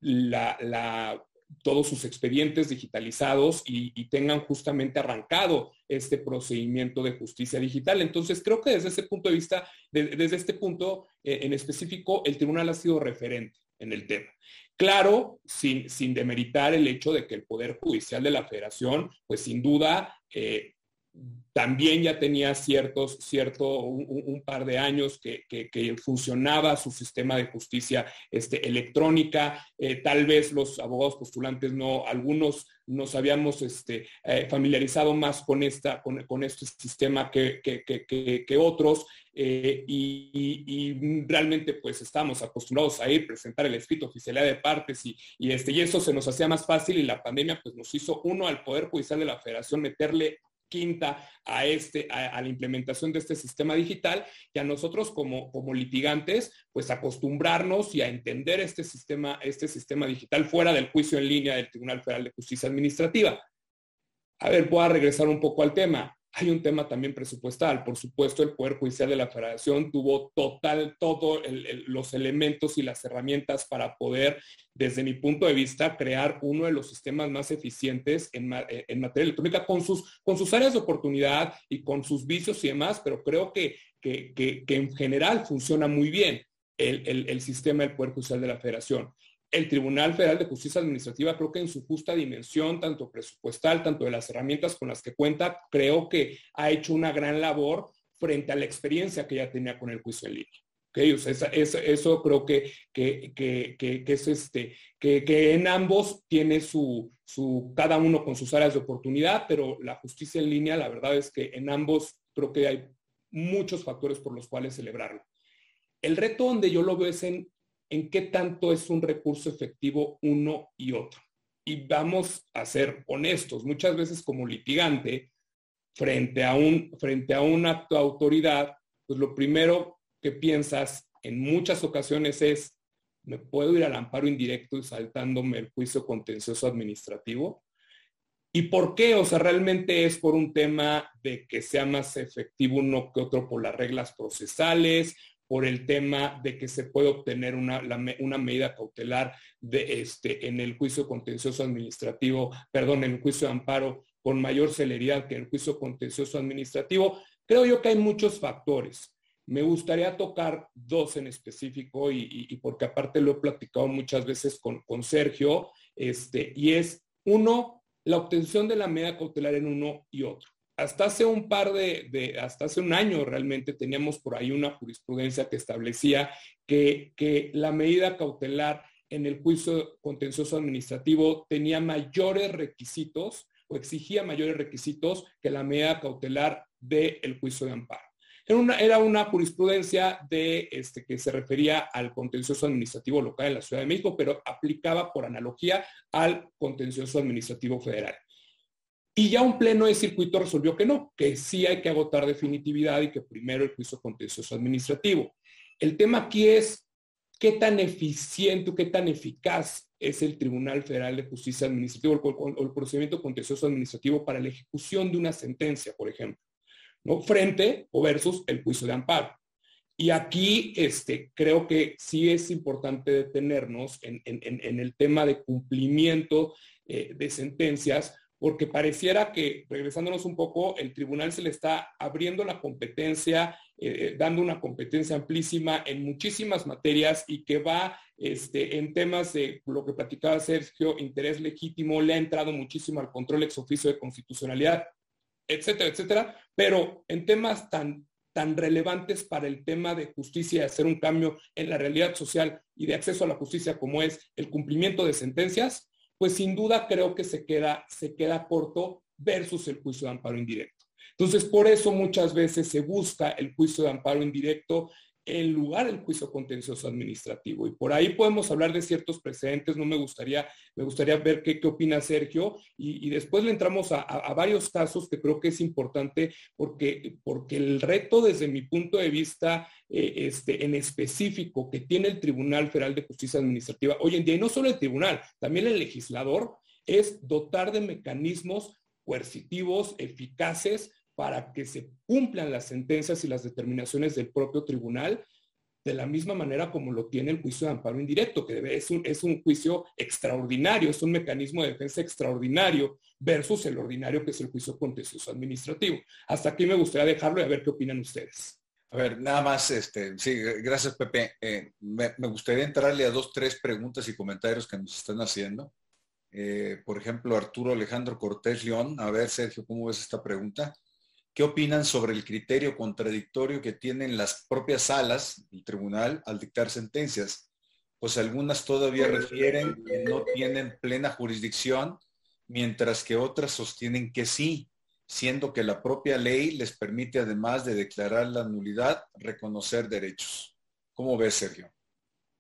todos sus expedientes digitalizados y, tengan justamente arrancado este procedimiento de justicia digital. Entonces, creo que desde ese punto de vista, desde este punto eh, en específico, el tribunal ha sido referente en el tema. Claro, sin, sin demeritar el hecho de que el Poder Judicial de la Federación, pues sin duda, eh, también ya tenía ciertos, cierto, un, par de años que, funcionaba su sistema de justicia este, electrónica. Eh, tal vez los abogados postulantes no, algunos nos habíamos este, eh, familiarizado más con, esta, con, este sistema que, que otros. Eh, y, realmente pues estamos acostumbrados a ir, presentar el escrito oficialidad de partes y, y, este, y eso se nos hacía más fácil y la pandemia pues nos hizo uno al Poder Judicial de la Federación meterle quinta a, este, a, la implementación de este sistema digital y a nosotros como, como litigantes, pues acostumbrarnos y a entender este sistema, este sistema digital fuera del juicio en línea del Tribunal Federal de Justicia Administrativa. A ver, voy a regresar un poco al tema hay un tema también presupuestal. Por supuesto, el Poder Judicial de la Federación tuvo total, todos los elementos y las herramientas para poder, desde mi punto de vista, crear uno de los sistemas más eficientes en, en materia electrónica con sus, con sus áreas de oportunidad y con sus vicios y demás, pero creo que, que, que, en general funciona muy bien el, el sistema del Poder Judicial de la Federación el Tribunal Federal de Justicia Administrativa, creo que en su justa dimensión, tanto presupuestal, tanto de las herramientas con las que cuenta, creo que ha hecho una gran labor frente a la experiencia que ya tenía con el juicio en línea. eso, creo que, que, es este, que, en ambos tiene su, su, cada uno con sus áreas de oportunidad, pero la justicia en línea, la verdad es que en ambos creo que hay muchos factores por los cuales celebrarlo. El reto donde yo lo veo es en en qué tanto es un recurso efectivo uno y otro. Y vamos a ser honestos, muchas veces como litigante, frente a un, frente a un acto de autoridad, pues lo primero que piensas en muchas ocasiones es, ¿me puedo ir al amparo indirecto y saltándome el juicio contencioso administrativo? ¿Y por qué? O sea, realmente es por un tema de que sea más efectivo uno que otro por las reglas procesales, por el tema de que se puede obtener una, una medida cautelar de este, en el juicio contencioso administrativo, perdón, en el juicio de amparo con mayor celeridad que en el juicio contencioso administrativo. Creo yo que hay muchos factores. Me gustaría tocar dos en específico y, porque aparte lo he platicado muchas veces con, con Sergio, este, y es uno, la obtención de la medida cautelar en uno y otro hasta hace un par de, hasta hace un año realmente teníamos por ahí una jurisprudencia que establecía que, que la medida cautelar en el juicio contencioso administrativo tenía mayores requisitos o exigía mayores requisitos que la medida cautelar del juicio de amparo. Era una, era una jurisprudencia de, este, que se refería al contencioso administrativo local en la Ciudad de México, pero aplicaba por analogía al contencioso administrativo federal. Y ya un pleno de circuito resolvió que no, que sí hay que agotar definitividad y que primero el juicio contencioso administrativo. El tema aquí es qué tan eficiente o qué tan eficaz es el Tribunal Federal de Justicia Administrativa o el, procedimiento contencioso administrativo para la ejecución de una sentencia, por ejemplo, ¿no? frente o versus el juicio de amparo. Y aquí este, creo que sí es importante detenernos en, el tema de cumplimiento eh, de sentencias, porque pareciera que, regresándonos un poco, el tribunal se le está abriendo la competencia, eh, eh, dando una competencia amplísima en muchísimas materias y que va este, en temas de lo que platicaba Sergio, interés legítimo, le ha entrado muchísimo al control ex oficio de constitucionalidad, etcétera, etcétera, pero en temas tan tan relevantes para el tema de justicia y hacer un cambio en la realidad social y de acceso a la justicia como es el cumplimiento de sentencias, pues sin duda creo que se queda, se queda corto versus el juicio de amparo indirecto. Entonces, por eso muchas veces se busca el juicio de amparo indirecto en lugar del juicio contencioso administrativo. Y por ahí podemos hablar de ciertos precedentes, no me gustaría, me gustaría ver qué, qué opina Sergio, y, después le entramos a, varios casos que creo que es importante porque, porque el reto desde mi punto de vista eh, este, en específico que tiene el Tribunal Federal de Justicia Administrativa hoy en día, y no solo el tribunal, también el legislador, es dotar de mecanismos coercitivos, eficaces, para que se cumplan las sentencias y las determinaciones del propio tribunal de la misma manera como lo tiene el juicio de amparo indirecto, que es un, es un juicio extraordinario, es un mecanismo de defensa extraordinario versus el ordinario que es el juicio contencioso administrativo. Hasta aquí me gustaría dejarlo y a ver qué opinan ustedes. A ver, nada más, este, sí, gracias Pepe. Eh, me, gustaría entrarle a dos, tres preguntas y comentarios que nos están haciendo. Eh, por ejemplo, Arturo Alejandro Cortés León. A ver, Sergio, ¿cómo ves esta pregunta? ¿Qué opinan sobre el criterio contradictorio que tienen las propias salas del tribunal al dictar sentencias? Pues algunas todavía refieren que no tienen plena jurisdicción, mientras que otras sostienen que sí, siendo que la propia ley les permite, además de declarar la nulidad, reconocer derechos. ¿Cómo ves, Sergio?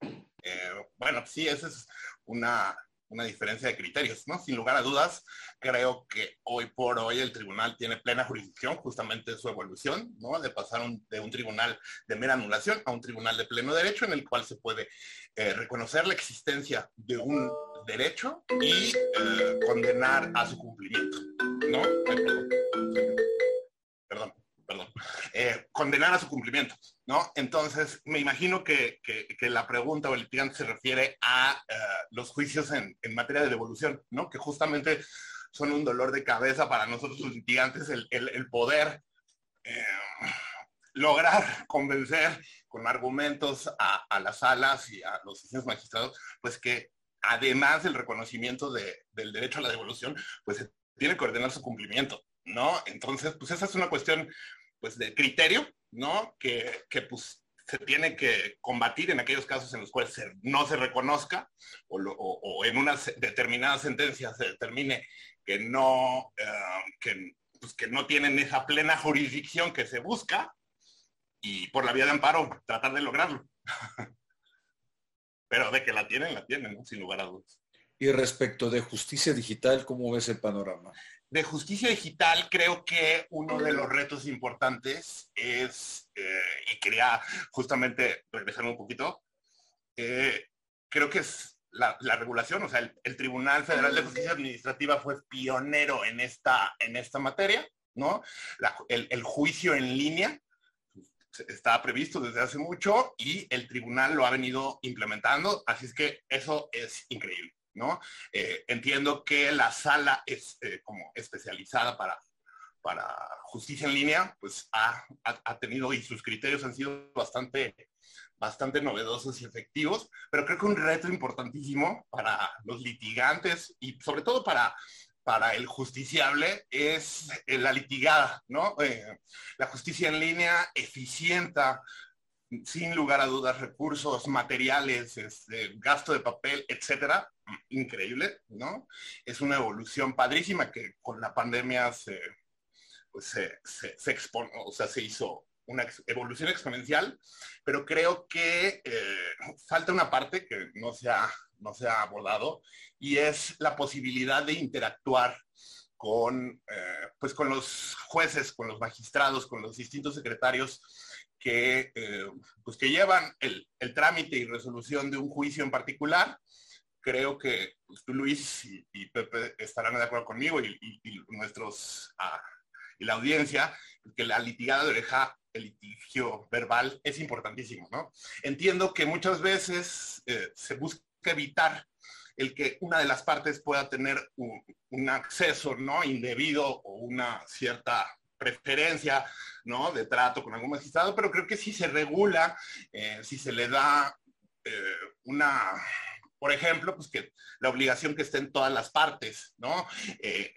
Eh, bueno, sí, esa es una una diferencia de criterios, ¿no? Sin lugar a dudas, creo que hoy por hoy el tribunal tiene plena jurisdicción, justamente su evolución, ¿no? De pasar de un tribunal de mera anulación a un tribunal de pleno derecho en el cual se puede eh, reconocer la existencia de un derecho y eh, condenar a su cumplimiento, ¿no? condenar a su cumplimiento, ¿no? Entonces, me imagino que, la pregunta o el litigante se refiere a eh, los juicios en, materia de devolución, ¿no? Que justamente son un dolor de cabeza para nosotros los litigantes el, poder eh, lograr *laughs* convencer con argumentos a, las salas y a los magistrados, pues que además del reconocimiento del derecho a la devolución, pues se tiene que ordenar su cumplimiento, ¿no? Entonces, pues esa es una cuestión pues de criterio, ¿no? Que, pues se tiene que combatir en aquellos casos en los cuales no se reconozca o, en una determinada sentencia se determine que no, eh, pues, que no tienen esa plena jurisdicción que se busca y por la vía de amparo tratar de lograrlo. *laughs* Pero de que la tienen, la tienen, sin lugar a dudas. Y respecto de justicia digital, ¿cómo ves el panorama? De justicia digital, creo que uno de los retos importantes es, eh, y quería justamente regresar un poquito, eh, creo que es la, regulación, o sea, el, Tribunal Federal de Justicia Administrativa fue pionero en esta, en esta materia, ¿no? el, el juicio en línea está previsto desde hace mucho y el tribunal lo ha venido implementando, así es que eso es increíble. Eh, entiendo que la sala es eh, como especializada para, para justicia en línea, pues ha, tenido y sus criterios han sido bastante, bastante novedosos y efectivos, pero creo que un reto importantísimo para los litigantes y sobre todo para, para el justiciable es eh, la litigada, ¿no? la justicia en línea eficienta, sin lugar a dudas, recursos materiales, este, gasto de papel, etcétera, increíble, ¿no? Es una evolución padrísima que con la pandemia se, pues se, se, o sea, se hizo una evolución exponencial, pero creo que eh, falta una parte que no se, ha, no se ha abordado y es la posibilidad de interactuar con, eh, pues con los jueces, con los magistrados, con los distintos secretarios que, eh, pues que llevan el, el, trámite y resolución de un juicio en particular creo que tú, Luis y, Pepe estarán de acuerdo conmigo y, nuestros ah, y la audiencia, que la litigada de oreja, el litigio verbal es importantísimo, ¿no? Entiendo que muchas veces eh, se busca evitar el que una de las partes pueda tener un, acceso no indebido o una cierta preferencia ¿no? de trato con algún magistrado, pero creo que si se regula, eh, si se le da eh, una por ejemplo, pues que la obligación que esté en todas las partes, ¿no? Eh,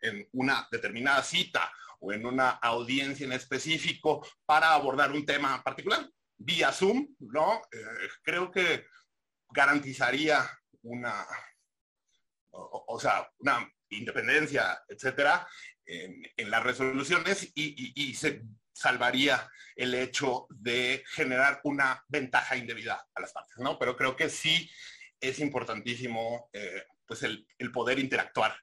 en, una determinada cita o en una audiencia en específico para abordar un tema particular, vía Zoom, ¿no? Eh, creo que garantizaría una, o, sea, una independencia, etcétera, en, las resoluciones y, se salvaría el hecho de generar una ventaja indebida a las partes, ¿no? Pero creo que sí es importantísimo eh, pues el, poder interactuar.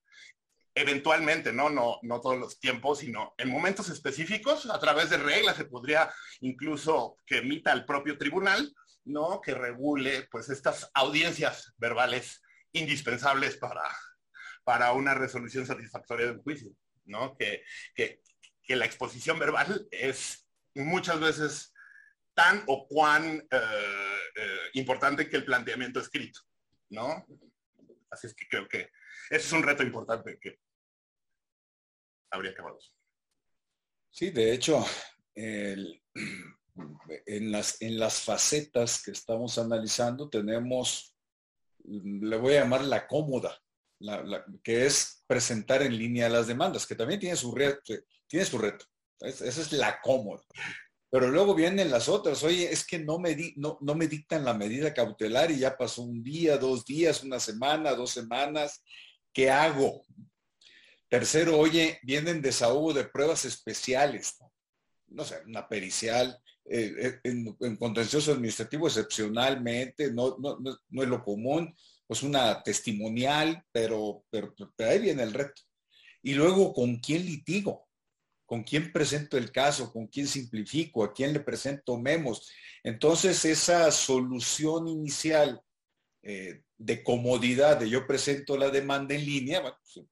Eventualmente, ¿no? ¿no? No todos los tiempos, sino en momentos específicos, a través de reglas, se podría incluso que emita el propio tribunal, ¿no? Que regule pues estas audiencias verbales indispensables para, para una resolución satisfactoria del juicio, ¿no? Que, que, que la exposición verbal es muchas veces tan o cuán eh, eh, importante que el planteamiento escrito, ¿no? Así es que creo que ese es un reto importante que habría que evaluar. Sí, de hecho, *clears throat* en, las, en las facetas que estamos analizando tenemos, le voy a llamar la cómoda, que es presentar en línea las demandas, que también tiene su reto. Tiene su reto. esa es la cómoda. Pero luego vienen las otras, oye, es que no me, no, no me dictan la medida cautelar y ya pasó un día, dos días, una semana, dos semanas, ¿qué hago? Tercero, oye, vienen desahogo de pruebas especiales, no, sé, una pericial, eh, eh, en, contencioso administrativo excepcionalmente, no, no, no, es lo común, pues una testimonial, pero, pero, pero ahí viene el reto. Y luego, ¿con quién litigo? Con quién presento el caso, con quién simplifico, a quién le presento memos. Entonces, esa solución inicial eh, de comodidad de yo presento la demanda en línea, pues,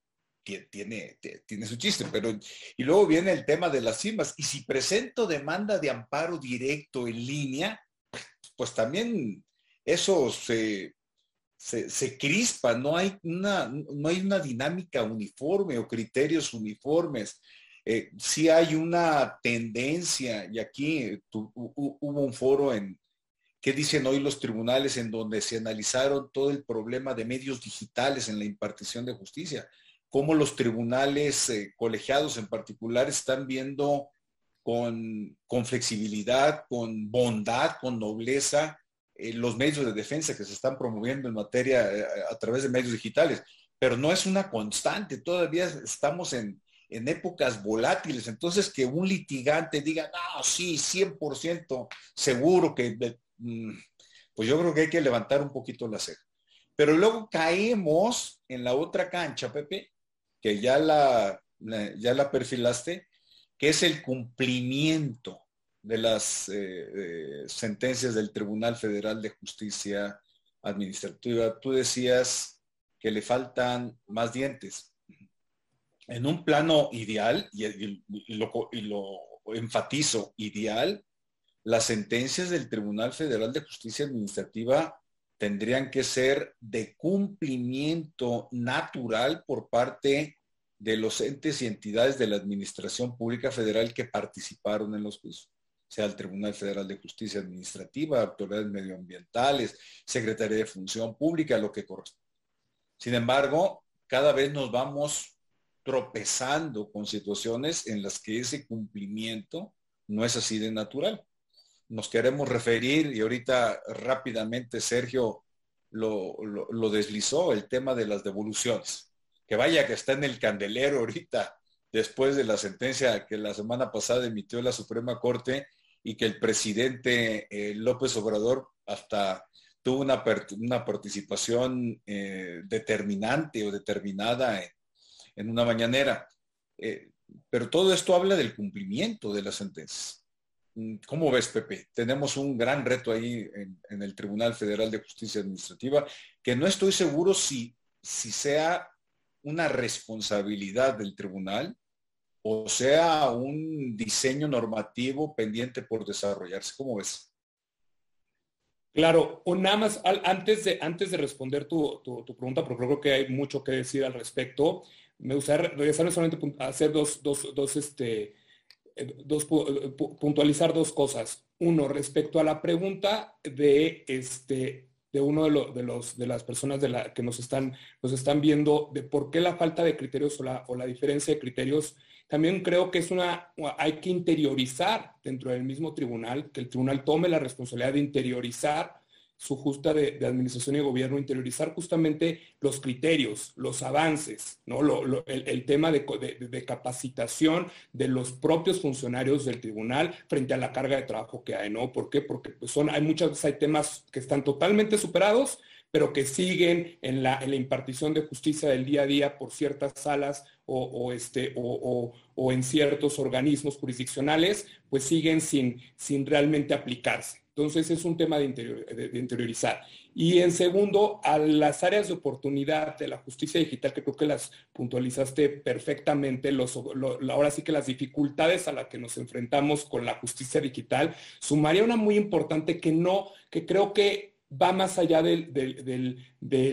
tiene, tiene su chiste, pero y luego viene el tema de las firmas. Y si presento demanda de amparo directo en línea, pues también eso se, se, crispa, no hay, una, no hay una dinámica uniforme o criterios uniformes. Eh, sí hay una tendencia, y aquí hubo un foro en, ¿Qué dicen hoy los tribunales en donde se analizaron todo el problema de medios digitales en la impartición de justicia? Cómo los tribunales eh, colegiados en particular están viendo con, con flexibilidad, con bondad, con nobleza eh, los medios de defensa que se están promoviendo en materia eh, a través de medios digitales. Pero no es una constante, todavía estamos en, en épocas volátiles. Entonces, que un litigante diga, no, sí, 100% seguro que Mm, pues yo creo que hay que levantar un poquito la ceja. Pero luego caemos en la otra cancha, Pepe, que ya la, ya la perfilaste, que es el cumplimiento de las eh, eh, sentencias del Tribunal Federal de Justicia Administrativa. Tú decías que le faltan más dientes. En un plano ideal, y, lo, lo enfatizo, ideal, las sentencias del Tribunal Federal de Justicia Administrativa tendrían que ser de cumplimiento natural por parte de los entes y entidades de la Administración Pública Federal que participaron en los juicios, sea el Tribunal Federal de Justicia Administrativa, autoridades medioambientales, Secretaría de Función Pública, lo que corresponde. Sin embargo, cada vez nos vamos tropezando con situaciones en las que ese cumplimiento no es así de natural nos queremos referir, y ahorita rápidamente Sergio lo, deslizó, el tema de las devoluciones. Que vaya que está en el candelero ahorita, después de la sentencia que la semana pasada emitió la Suprema Corte y que el presidente eh, López Obrador hasta tuvo una, una participación eh, determinante o determinada en, una mañanera. Eh, pero todo esto habla del cumplimiento de las sentencias. Mm, ¿Cómo ves, Pepe? Tenemos un gran reto ahí en, el Tribunal Federal de Justicia Administrativa, que no estoy seguro si, si sea una responsabilidad del tribunal o sea un diseño normativo pendiente por desarrollarse. ¿Cómo ves? Claro, o nada más, antes de, antes de responder tu, pregunta, porque creo que hay mucho que decir al respecto, me gustaría regresar solamente a hacer dos, dos, dos este, eh, dos, eh, puntualizar dos cosas. Uno, respecto a la pregunta de, este, de uno de, de, los, de las personas que nos están, nos están viendo de por qué la falta de criterios o la, o la diferencia de criterios, también creo que es una, hay que interiorizar dentro del mismo tribunal, que el tribunal tome la responsabilidad de interiorizar su justa de, administración y gobierno, interiorizar justamente los criterios, los avances, ¿no? el, tema de, capacitación de los propios funcionarios del tribunal frente a la carga de trabajo que hay, ¿no? ¿Por qué? Porque pues, son, hay muchas veces hay temas que están totalmente superados, pero que siguen en la, impartición de justicia del día a día por ciertas salas o, este, o, en ciertos organismos jurisdiccionales, pues siguen sin, sin realmente aplicarse. Entonces es un tema de, interiorizar. Y en segundo, a las áreas de oportunidad de la justicia digital, que creo que las puntualizaste perfectamente, ahora sí que las dificultades a las que nos enfrentamos con la justicia digital, sumaría una muy importante que no, que creo que va más allá de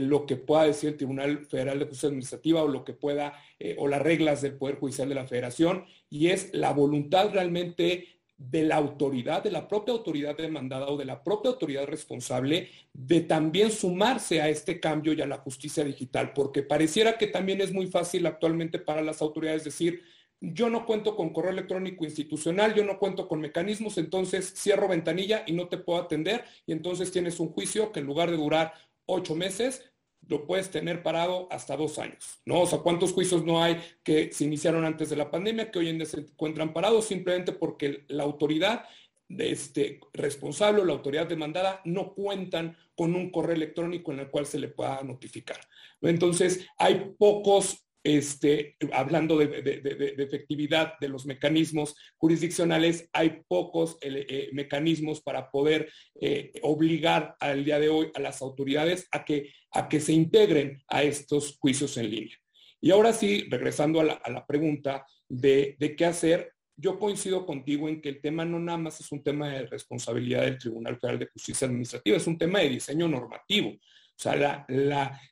lo que pueda decir el Tribunal Federal de Justicia Administrativa o lo que pueda, eh, o las reglas del Poder Judicial de la Federación, y es la voluntad realmente de la autoridad, de la propia autoridad demandada o de la propia autoridad responsable de también sumarse a este cambio y a la justicia digital, porque pareciera que también es muy fácil actualmente para las autoridades decir, yo no cuento con correo electrónico institucional, yo no cuento con mecanismos, entonces cierro ventanilla y no te puedo atender y entonces tienes un juicio que en lugar de durar ocho meses, lo puedes tener parado hasta dos años, ¿no? O sea, ¿cuántos juicios no hay que se iniciaron antes de la pandemia que hoy en día se encuentran parados simplemente porque la autoridad este, responsable o la autoridad demandada no cuentan con un correo electrónico en el cual se le pueda notificar. Entonces, hay pocos este, hablando de, efectividad de los mecanismos jurisdiccionales, hay pocos eh, eh, mecanismos para poder eh, obligar al día de hoy a las autoridades a que, a que se integren a estos juicios en línea. Y ahora sí, regresando a la, pregunta de, de qué hacer, yo coincido contigo en que el tema no nada más es un tema de responsabilidad del Tribunal Federal de Justicia Administrativa, es un tema de diseño normativo. O sea,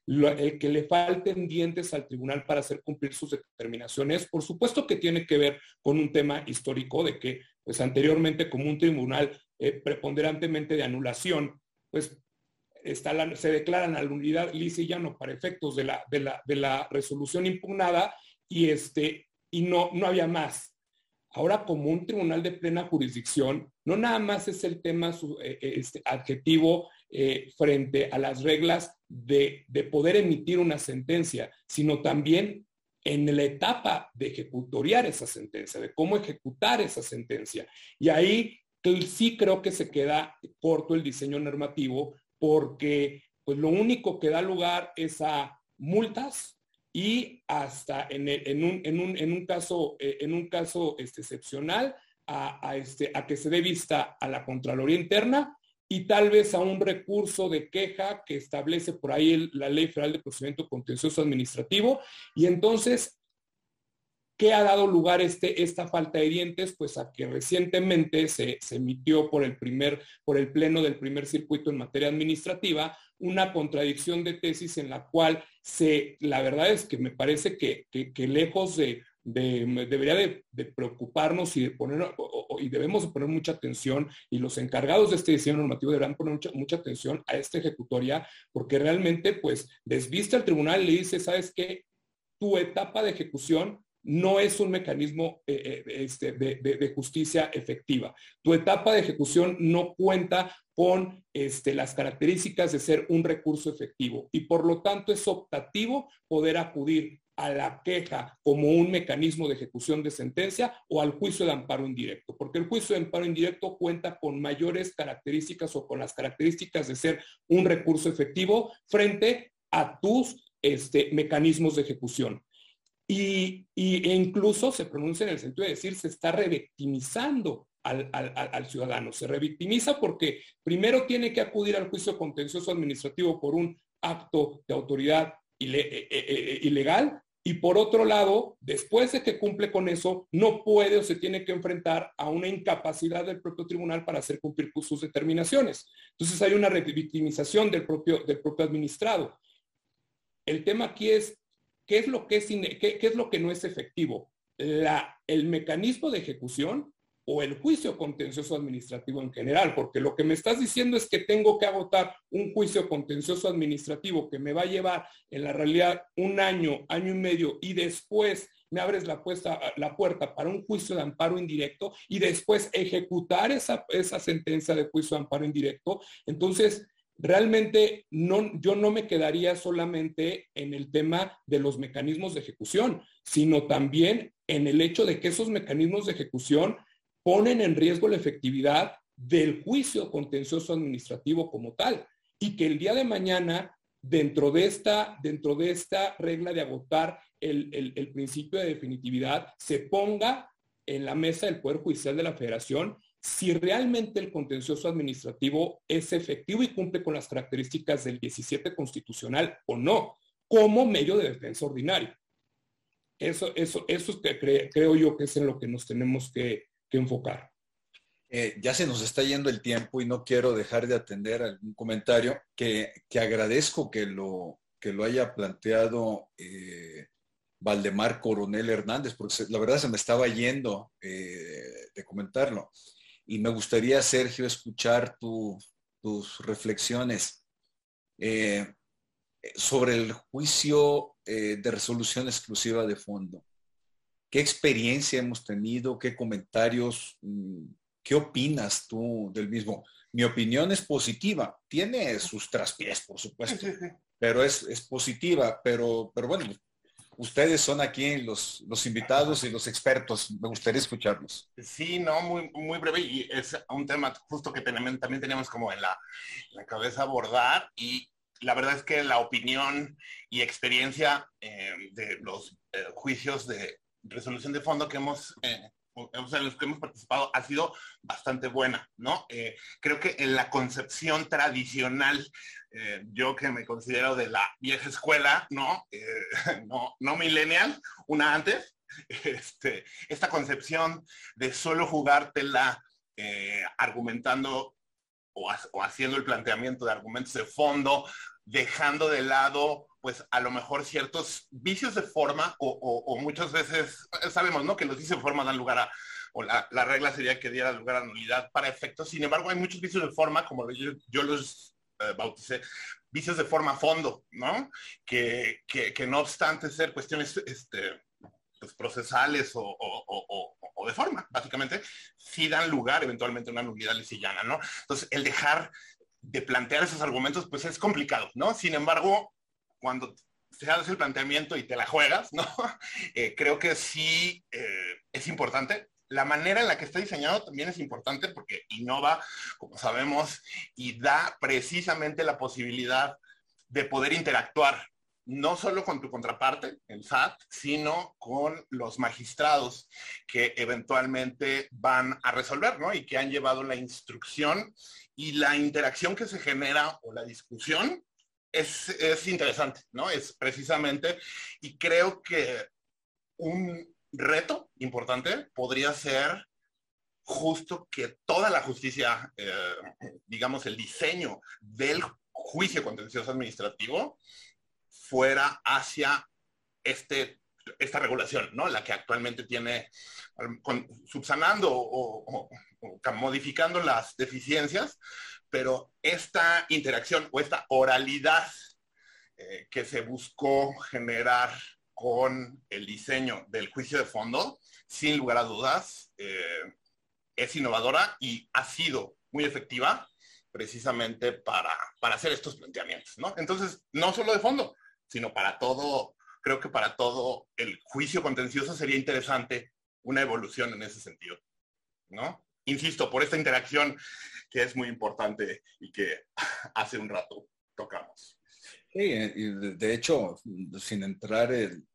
el que le falten dientes al tribunal para hacer cumplir sus determinaciones, por supuesto que tiene que ver con un tema histórico de que, pues anteriormente como un tribunal eh, preponderantemente de anulación, pues está se declara la nulidad lisa y llano para efectos de la, la, la resolución impugnada y, este, y no, no había más. Ahora, como un tribunal de plena jurisdicción, no nada más es el tema eh, eh, este, adjetivo eh, frente a las reglas de, poder emitir una sentencia, sino también en la etapa de ejecutoriar esa sentencia, de cómo ejecutar esa sentencia. Y ahí sí creo que se queda corto el diseño normativo porque pues lo único que da lugar es a multas y hasta en, un, caso, eh, en un caso este, excepcional a, este, a que se dé vista a la Contraloría Interna y tal vez a un recurso de queja que establece por ahí la Ley Federal de Procedimiento Contencioso Administrativo. Y entonces, ¿qué ha dado lugar este, esta falta de dientes? Pues a que recientemente se, emitió por el, primer, por el Pleno del primer circuito en materia administrativa una contradicción de tesis en la cual se, la verdad es que me parece que lejos de debería de, preocuparnos y de poner y debemos poner mucha atención y los encargados de este diseño normativo deberán poner mucha, mucha atención a esta ejecutoria porque realmente pues desviste al tribunal y le dice, ¿sabes qué? Tu etapa de ejecución no es un mecanismo eh, eh, este, de, justicia efectiva. Tu etapa de ejecución no cuenta con este, las características de ser un recurso efectivo y por lo tanto es optativo poder acudir a la queja como un mecanismo de ejecución de sentencia o al juicio de amparo indirecto, porque el juicio de amparo indirecto cuenta con mayores características o con las características de ser un recurso efectivo frente a tus este, mecanismos de ejecución. Y, e incluso se pronuncia en el sentido de decir se está revictimizando al, al, ciudadano. Se revictimiza porque primero tiene que acudir al juicio contencioso administrativo por un acto de autoridad e, e, e, ilegal y por otro lado, después de que cumple con eso, no puede o se tiene que enfrentar a una incapacidad del propio tribunal para hacer cumplir sus determinaciones. Entonces hay una revictimización del propio, del propio administrado. El tema aquí es, ¿qué es lo que, es, lo que no es efectivo? El mecanismo de ejecución o el juicio contencioso administrativo en general, porque lo que me estás diciendo es que tengo que agotar un juicio contencioso administrativo que me va a llevar en la realidad un año, año y medio, y después me abres la, puerta para un juicio de amparo indirecto y después ejecutar esa, sentencia de juicio de amparo indirecto. Entonces, realmente yo no me quedaría solamente en el tema de los mecanismos de ejecución, sino también en el hecho de que esos mecanismos de ejecución ponen en riesgo la efectividad del juicio contencioso administrativo como tal y que el día de mañana dentro de esta, dentro de esta regla de agotar el, el, principio de definitividad se ponga en la mesa del Poder Judicial de la Federación si realmente el contencioso administrativo es efectivo y cumple con las características del 17 constitucional o no, como medio de defensa ordinario. Eso, eso, eso es que creo yo que es en lo que nos tenemos que, que enfocar. Eh, ya se nos está yendo el tiempo y no quiero dejar de atender algún comentario que, agradezco que lo, que lo haya planteado eh, Valdemar Coronel Hernández, porque la verdad se me estaba yendo eh, de comentarlo. Y me gustaría, Sergio, escuchar tus reflexiones sobre el juicio de resolución exclusiva de fondo. ¿Qué experiencia hemos tenido? ¿Qué comentarios? Mm, ¿Qué opinas tú del mismo? Mi opinión es positiva. Tiene sus traspiés, por supuesto, pero es, positiva. Pero, pero bueno, ustedes son aquí los, los invitados y los expertos. Me gustaría escucharlos. Sí, no, muy, muy breve y es un tema justo que tenemos, también tenemos como en la, cabeza abordar y la verdad es que la opinión y experiencia eh, de los eh, juicios de resolución de fondo que hemos eh, en los que hemos participado ha sido bastante buena, ¿no? Eh, creo que en la concepción tradicional, eh, yo que me considero de la vieja escuela, ¿no? *laughs* No, no millennial, una antes, *laughs* este, esta concepción de solo jugártela argumentando o haciendo el planteamiento de argumentos de fondo, dejando de lado pues a lo mejor ciertos vicios de forma o, muchas veces sabemos, ¿no? Que los vicios de forma dan lugar a, o la, regla sería que diera lugar a nulidad para efectos. Sin embargo, hay muchos vicios de forma, como yo, yo los eh, bauticé, vicios de forma fondo, ¿no? Que, que, no obstante ser cuestiones este, pues, procesales o, de forma, básicamente, sí dan lugar eventualmente a una nulidad lisillana, ¿no? Entonces, el dejar de plantear esos argumentos, pues es complicado, ¿no? Sin embargo, cuando se hace el planteamiento y te la juegas, ¿no? *laughs* Eh, creo que sí eh, es importante. La manera en la que está diseñado también es importante porque innova, como sabemos, y da precisamente la posibilidad de poder interactuar no solo con tu contraparte, el SAT, sino con los magistrados que eventualmente van a resolver, ¿no? Y que han llevado la instrucción y la interacción que se genera o la discusión es, interesante, ¿no? Es precisamente, y creo que un reto importante podría ser justo que toda la justicia, eh, digamos, el diseño del juicio contencioso administrativo fuera hacia este, esta regulación, ¿no? La que actualmente tiene, subsanando o modificando las deficiencias, pero esta interacción o esta oralidad eh, que se buscó generar con el diseño del juicio de fondo, sin lugar a dudas, eh, es innovadora y ha sido muy efectiva precisamente para, para hacer estos planteamientos, ¿no? Entonces, no solo de fondo, sino para todo, creo que para todo el juicio contencioso sería interesante una evolución en ese sentido, ¿no? Insisto, por esta interacción que es muy importante y que *laughs* hace un rato tocamos. Sí, de hecho, sin entrar en,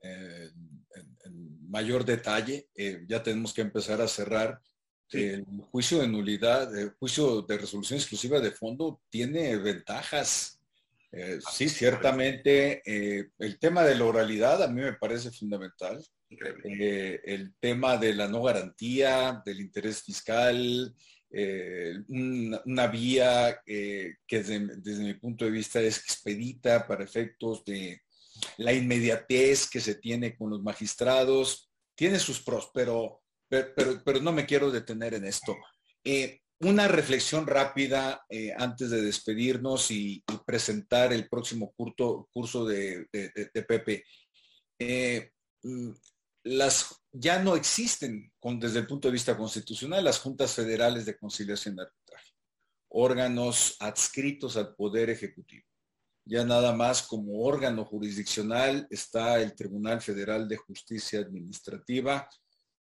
mayor detalle, eh, ya tenemos que empezar a cerrar. El juicio de nulidad, el juicio de resolución exclusiva de fondo tiene ventajas. Eh, sí, ciertamente eh, el tema de la oralidad a mí me parece fundamental. El tema de la no garantía, del interés fiscal, eh, una, vía eh, que desde, mi punto de vista es expedita para efectos de la inmediatez que se tiene con los magistrados. Tiene sus pros, pero, pero, no me quiero detener en esto. Eh, una reflexión rápida antes de despedirnos y, presentar el próximo curso, curso de, de Pepe. Las ya no existen desde el punto de vista constitucional las juntas federales de conciliación y arbitraje, órganos adscritos al Poder Ejecutivo. Ya nada más como órgano jurisdiccional está el Tribunal Federal de Justicia Administrativa.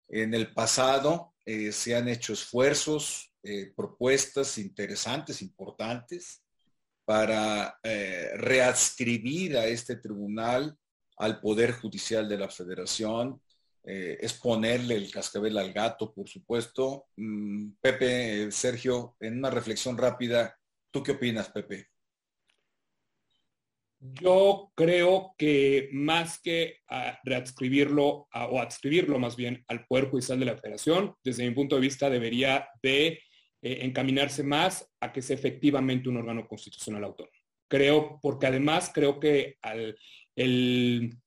En el pasado eh, se han hecho esfuerzos, eh, propuestas interesantes, importantes, para eh, readscribir a este tribunal al Poder Judicial de la Federación, eh, es ponerle el cascabel al gato, por supuesto. Mm, Pepe, Sergio, en una reflexión rápida, ¿tú qué opinas, Pepe? Yo creo que más que readscribirlo o adscribirlo más bien al Poder Judicial de la Federación, desde mi punto de vista debería de eh, encaminarse más a que sea efectivamente un órgano constitucional autónomo. Creo, porque además creo que al, el,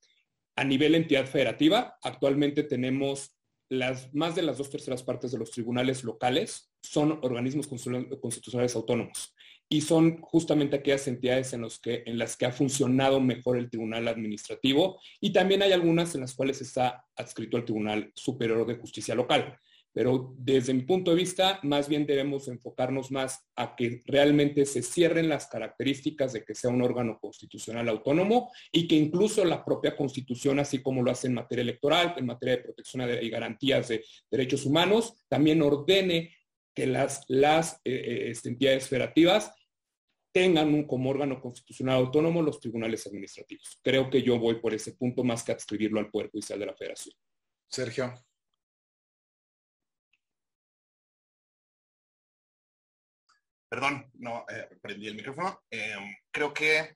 a nivel entidad federativa, actualmente tenemos las, más de las dos terceras partes de los tribunales locales son organismos constitucionales autónomos y son justamente aquellas entidades en, que, en las que ha funcionado mejor el tribunal administrativo y también hay algunas en las cuales está adscrito al Tribunal Superior de Justicia Local. Pero desde mi punto de vista, más bien debemos enfocarnos más a que realmente se cierren las características de que sea un órgano constitucional autónomo y que incluso la propia constitución, así como lo hace en materia electoral, en materia de protección y garantías de derechos humanos, también ordene que las, las eh, este, entidades federativas tengan un, como órgano constitucional autónomo los tribunales administrativos. Creo que yo voy por ese punto más que adscribirlo al Poder Judicial de la Federación. Sergio. Perdón, no prendí el micrófono. creo que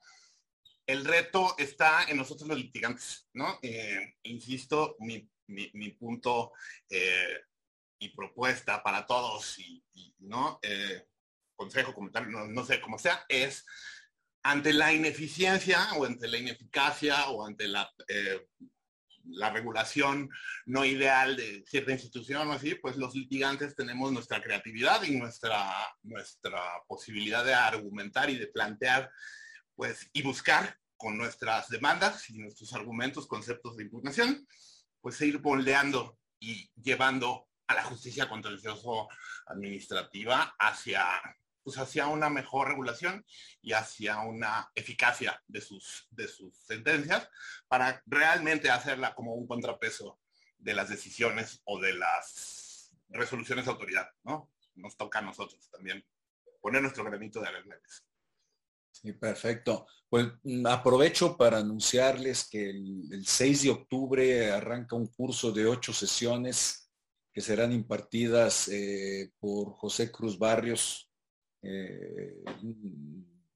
el reto está en nosotros los litigantes, ¿no? insisto, mi, mi punto y propuesta para todos y, no eh, consejo comentario no, sé cómo sea es ante la ineficiencia o ante la ineficacia o ante la eh, la regulación no ideal de cierta institución o así, pues los litigantes tenemos nuestra creatividad y nuestra, nuestra posibilidad de argumentar y de plantear, pues, y buscar con nuestras demandas y nuestros argumentos, conceptos de impugnación, pues ir moldeando y llevando a la justicia contencioso administrativa hacia, pues hacia una mejor regulación y hacia una eficacia de sus, de sus sentencias para realmente hacerla como un contrapeso de las decisiones o de las resoluciones de autoridad, ¿no? Nos toca a nosotros también poner nuestro granito de arena. Sí, perfecto. Pues mm, aprovecho para anunciarles que el, el 6 de octubre arranca un curso de ocho sesiones que serán impartidas eh, por José Cruz Barrios, eh,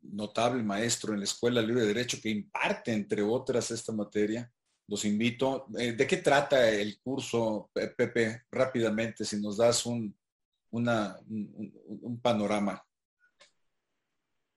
notable maestro en la Escuela Libre de Derecho que imparte, entre otras, esta materia. Los invito. Eh, ¿De qué trata el curso, Pepe? Rápidamente, si nos das un, un panorama.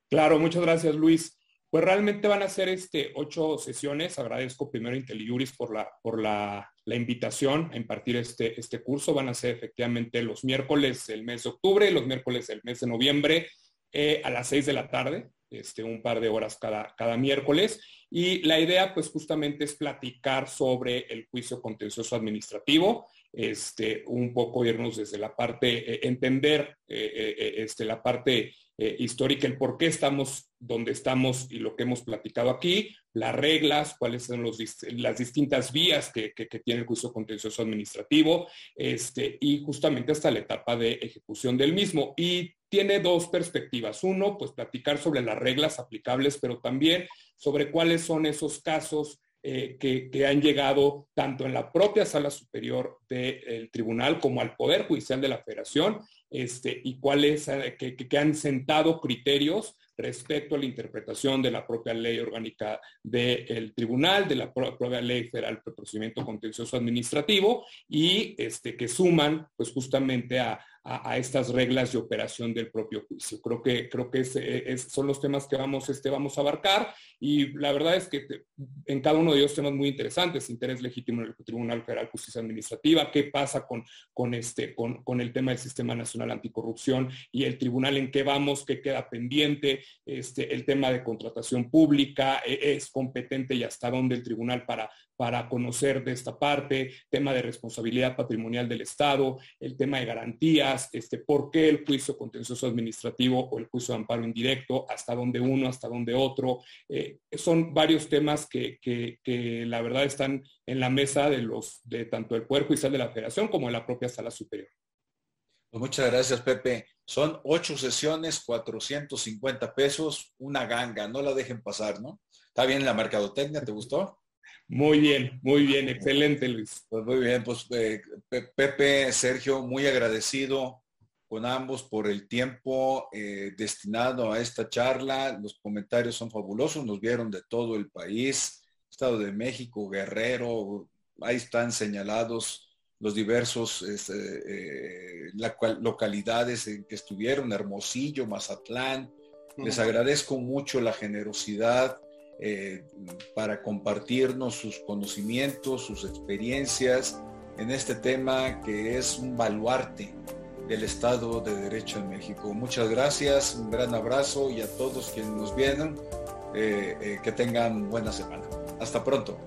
Claro, muchas gracias, Luis. Pues realmente van a ser este, ocho sesiones. Agradezco primero a IntelliJuris por, la, por la, invitación a impartir este, este curso. Van a ser efectivamente los miércoles del mes de octubre, los miércoles del mes de noviembre eh, a las seis de la tarde, este, un par de horas cada, cada miércoles. Y la idea pues justamente es platicar sobre el juicio contencioso administrativo, este, un poco irnos desde la parte, eh, entender eh, este, la parte eh, histórica, el por qué estamos donde estamos y lo que hemos platicado aquí, las reglas, cuáles son los, las distintas vías que, tiene el juicio contencioso administrativo, este, y justamente hasta la etapa de ejecución del mismo. Y tiene dos perspectivas. Uno, pues platicar sobre las reglas aplicables, pero también sobre cuáles son esos casos eh, que, han llegado tanto en la propia sala superior del tribunal como al Poder Judicial de la Federación, este, y cuáles eh, que, han sentado criterios respecto a la interpretación de la propia ley orgánica del tribunal, de la propia ley federal de procedimiento contencioso administrativo, y este, que suman pues justamente a, a, estas reglas de operación del propio juicio. Creo que, creo que son los temas que vamos, este, vamos a abarcar y la verdad es que en cada uno de ellos temas muy interesantes, interés legítimo en el Tribunal Federal de Justicia Administrativa, qué pasa con, con, este, con el tema del Sistema Nacional Anticorrupción y el tribunal en qué vamos, qué queda pendiente, este, el tema de contratación pública, e, es competente y hasta dónde el tribunal para, para conocer de esta parte, tema de responsabilidad patrimonial del Estado, el tema de garantías, este, por qué el juicio contencioso administrativo o el juicio de amparo indirecto, hasta dónde uno, hasta dónde otro. Eh, son varios temas que, la verdad están en la mesa de los de tanto el Poder Judicial de la Federación como de la propia Sala Superior. Pues muchas gracias, Pepe. Son ocho sesiones, 450 pesos, una ganga, no la dejen pasar, ¿no? ¿Está bien la mercadotecnia? ¿Te gustó? Muy bien, muy bien, excelente Luis. Pues muy bien, pues eh, Pepe, Sergio, muy agradecido con ambos por el tiempo eh, destinado a esta charla. Los comentarios son fabulosos, nos vieron de todo el país, Estado de México, Guerrero, ahí están señalados los diversos este, eh, localidades en que estuvieron, Hermosillo, Mazatlán. Les agradezco mucho la generosidad eh, para compartirnos sus conocimientos, sus experiencias en este tema que es un baluarte del Estado de Derecho en México. Muchas gracias, un gran abrazo y a todos quienes nos vienen, eh, eh, que tengan buena semana. Hasta pronto.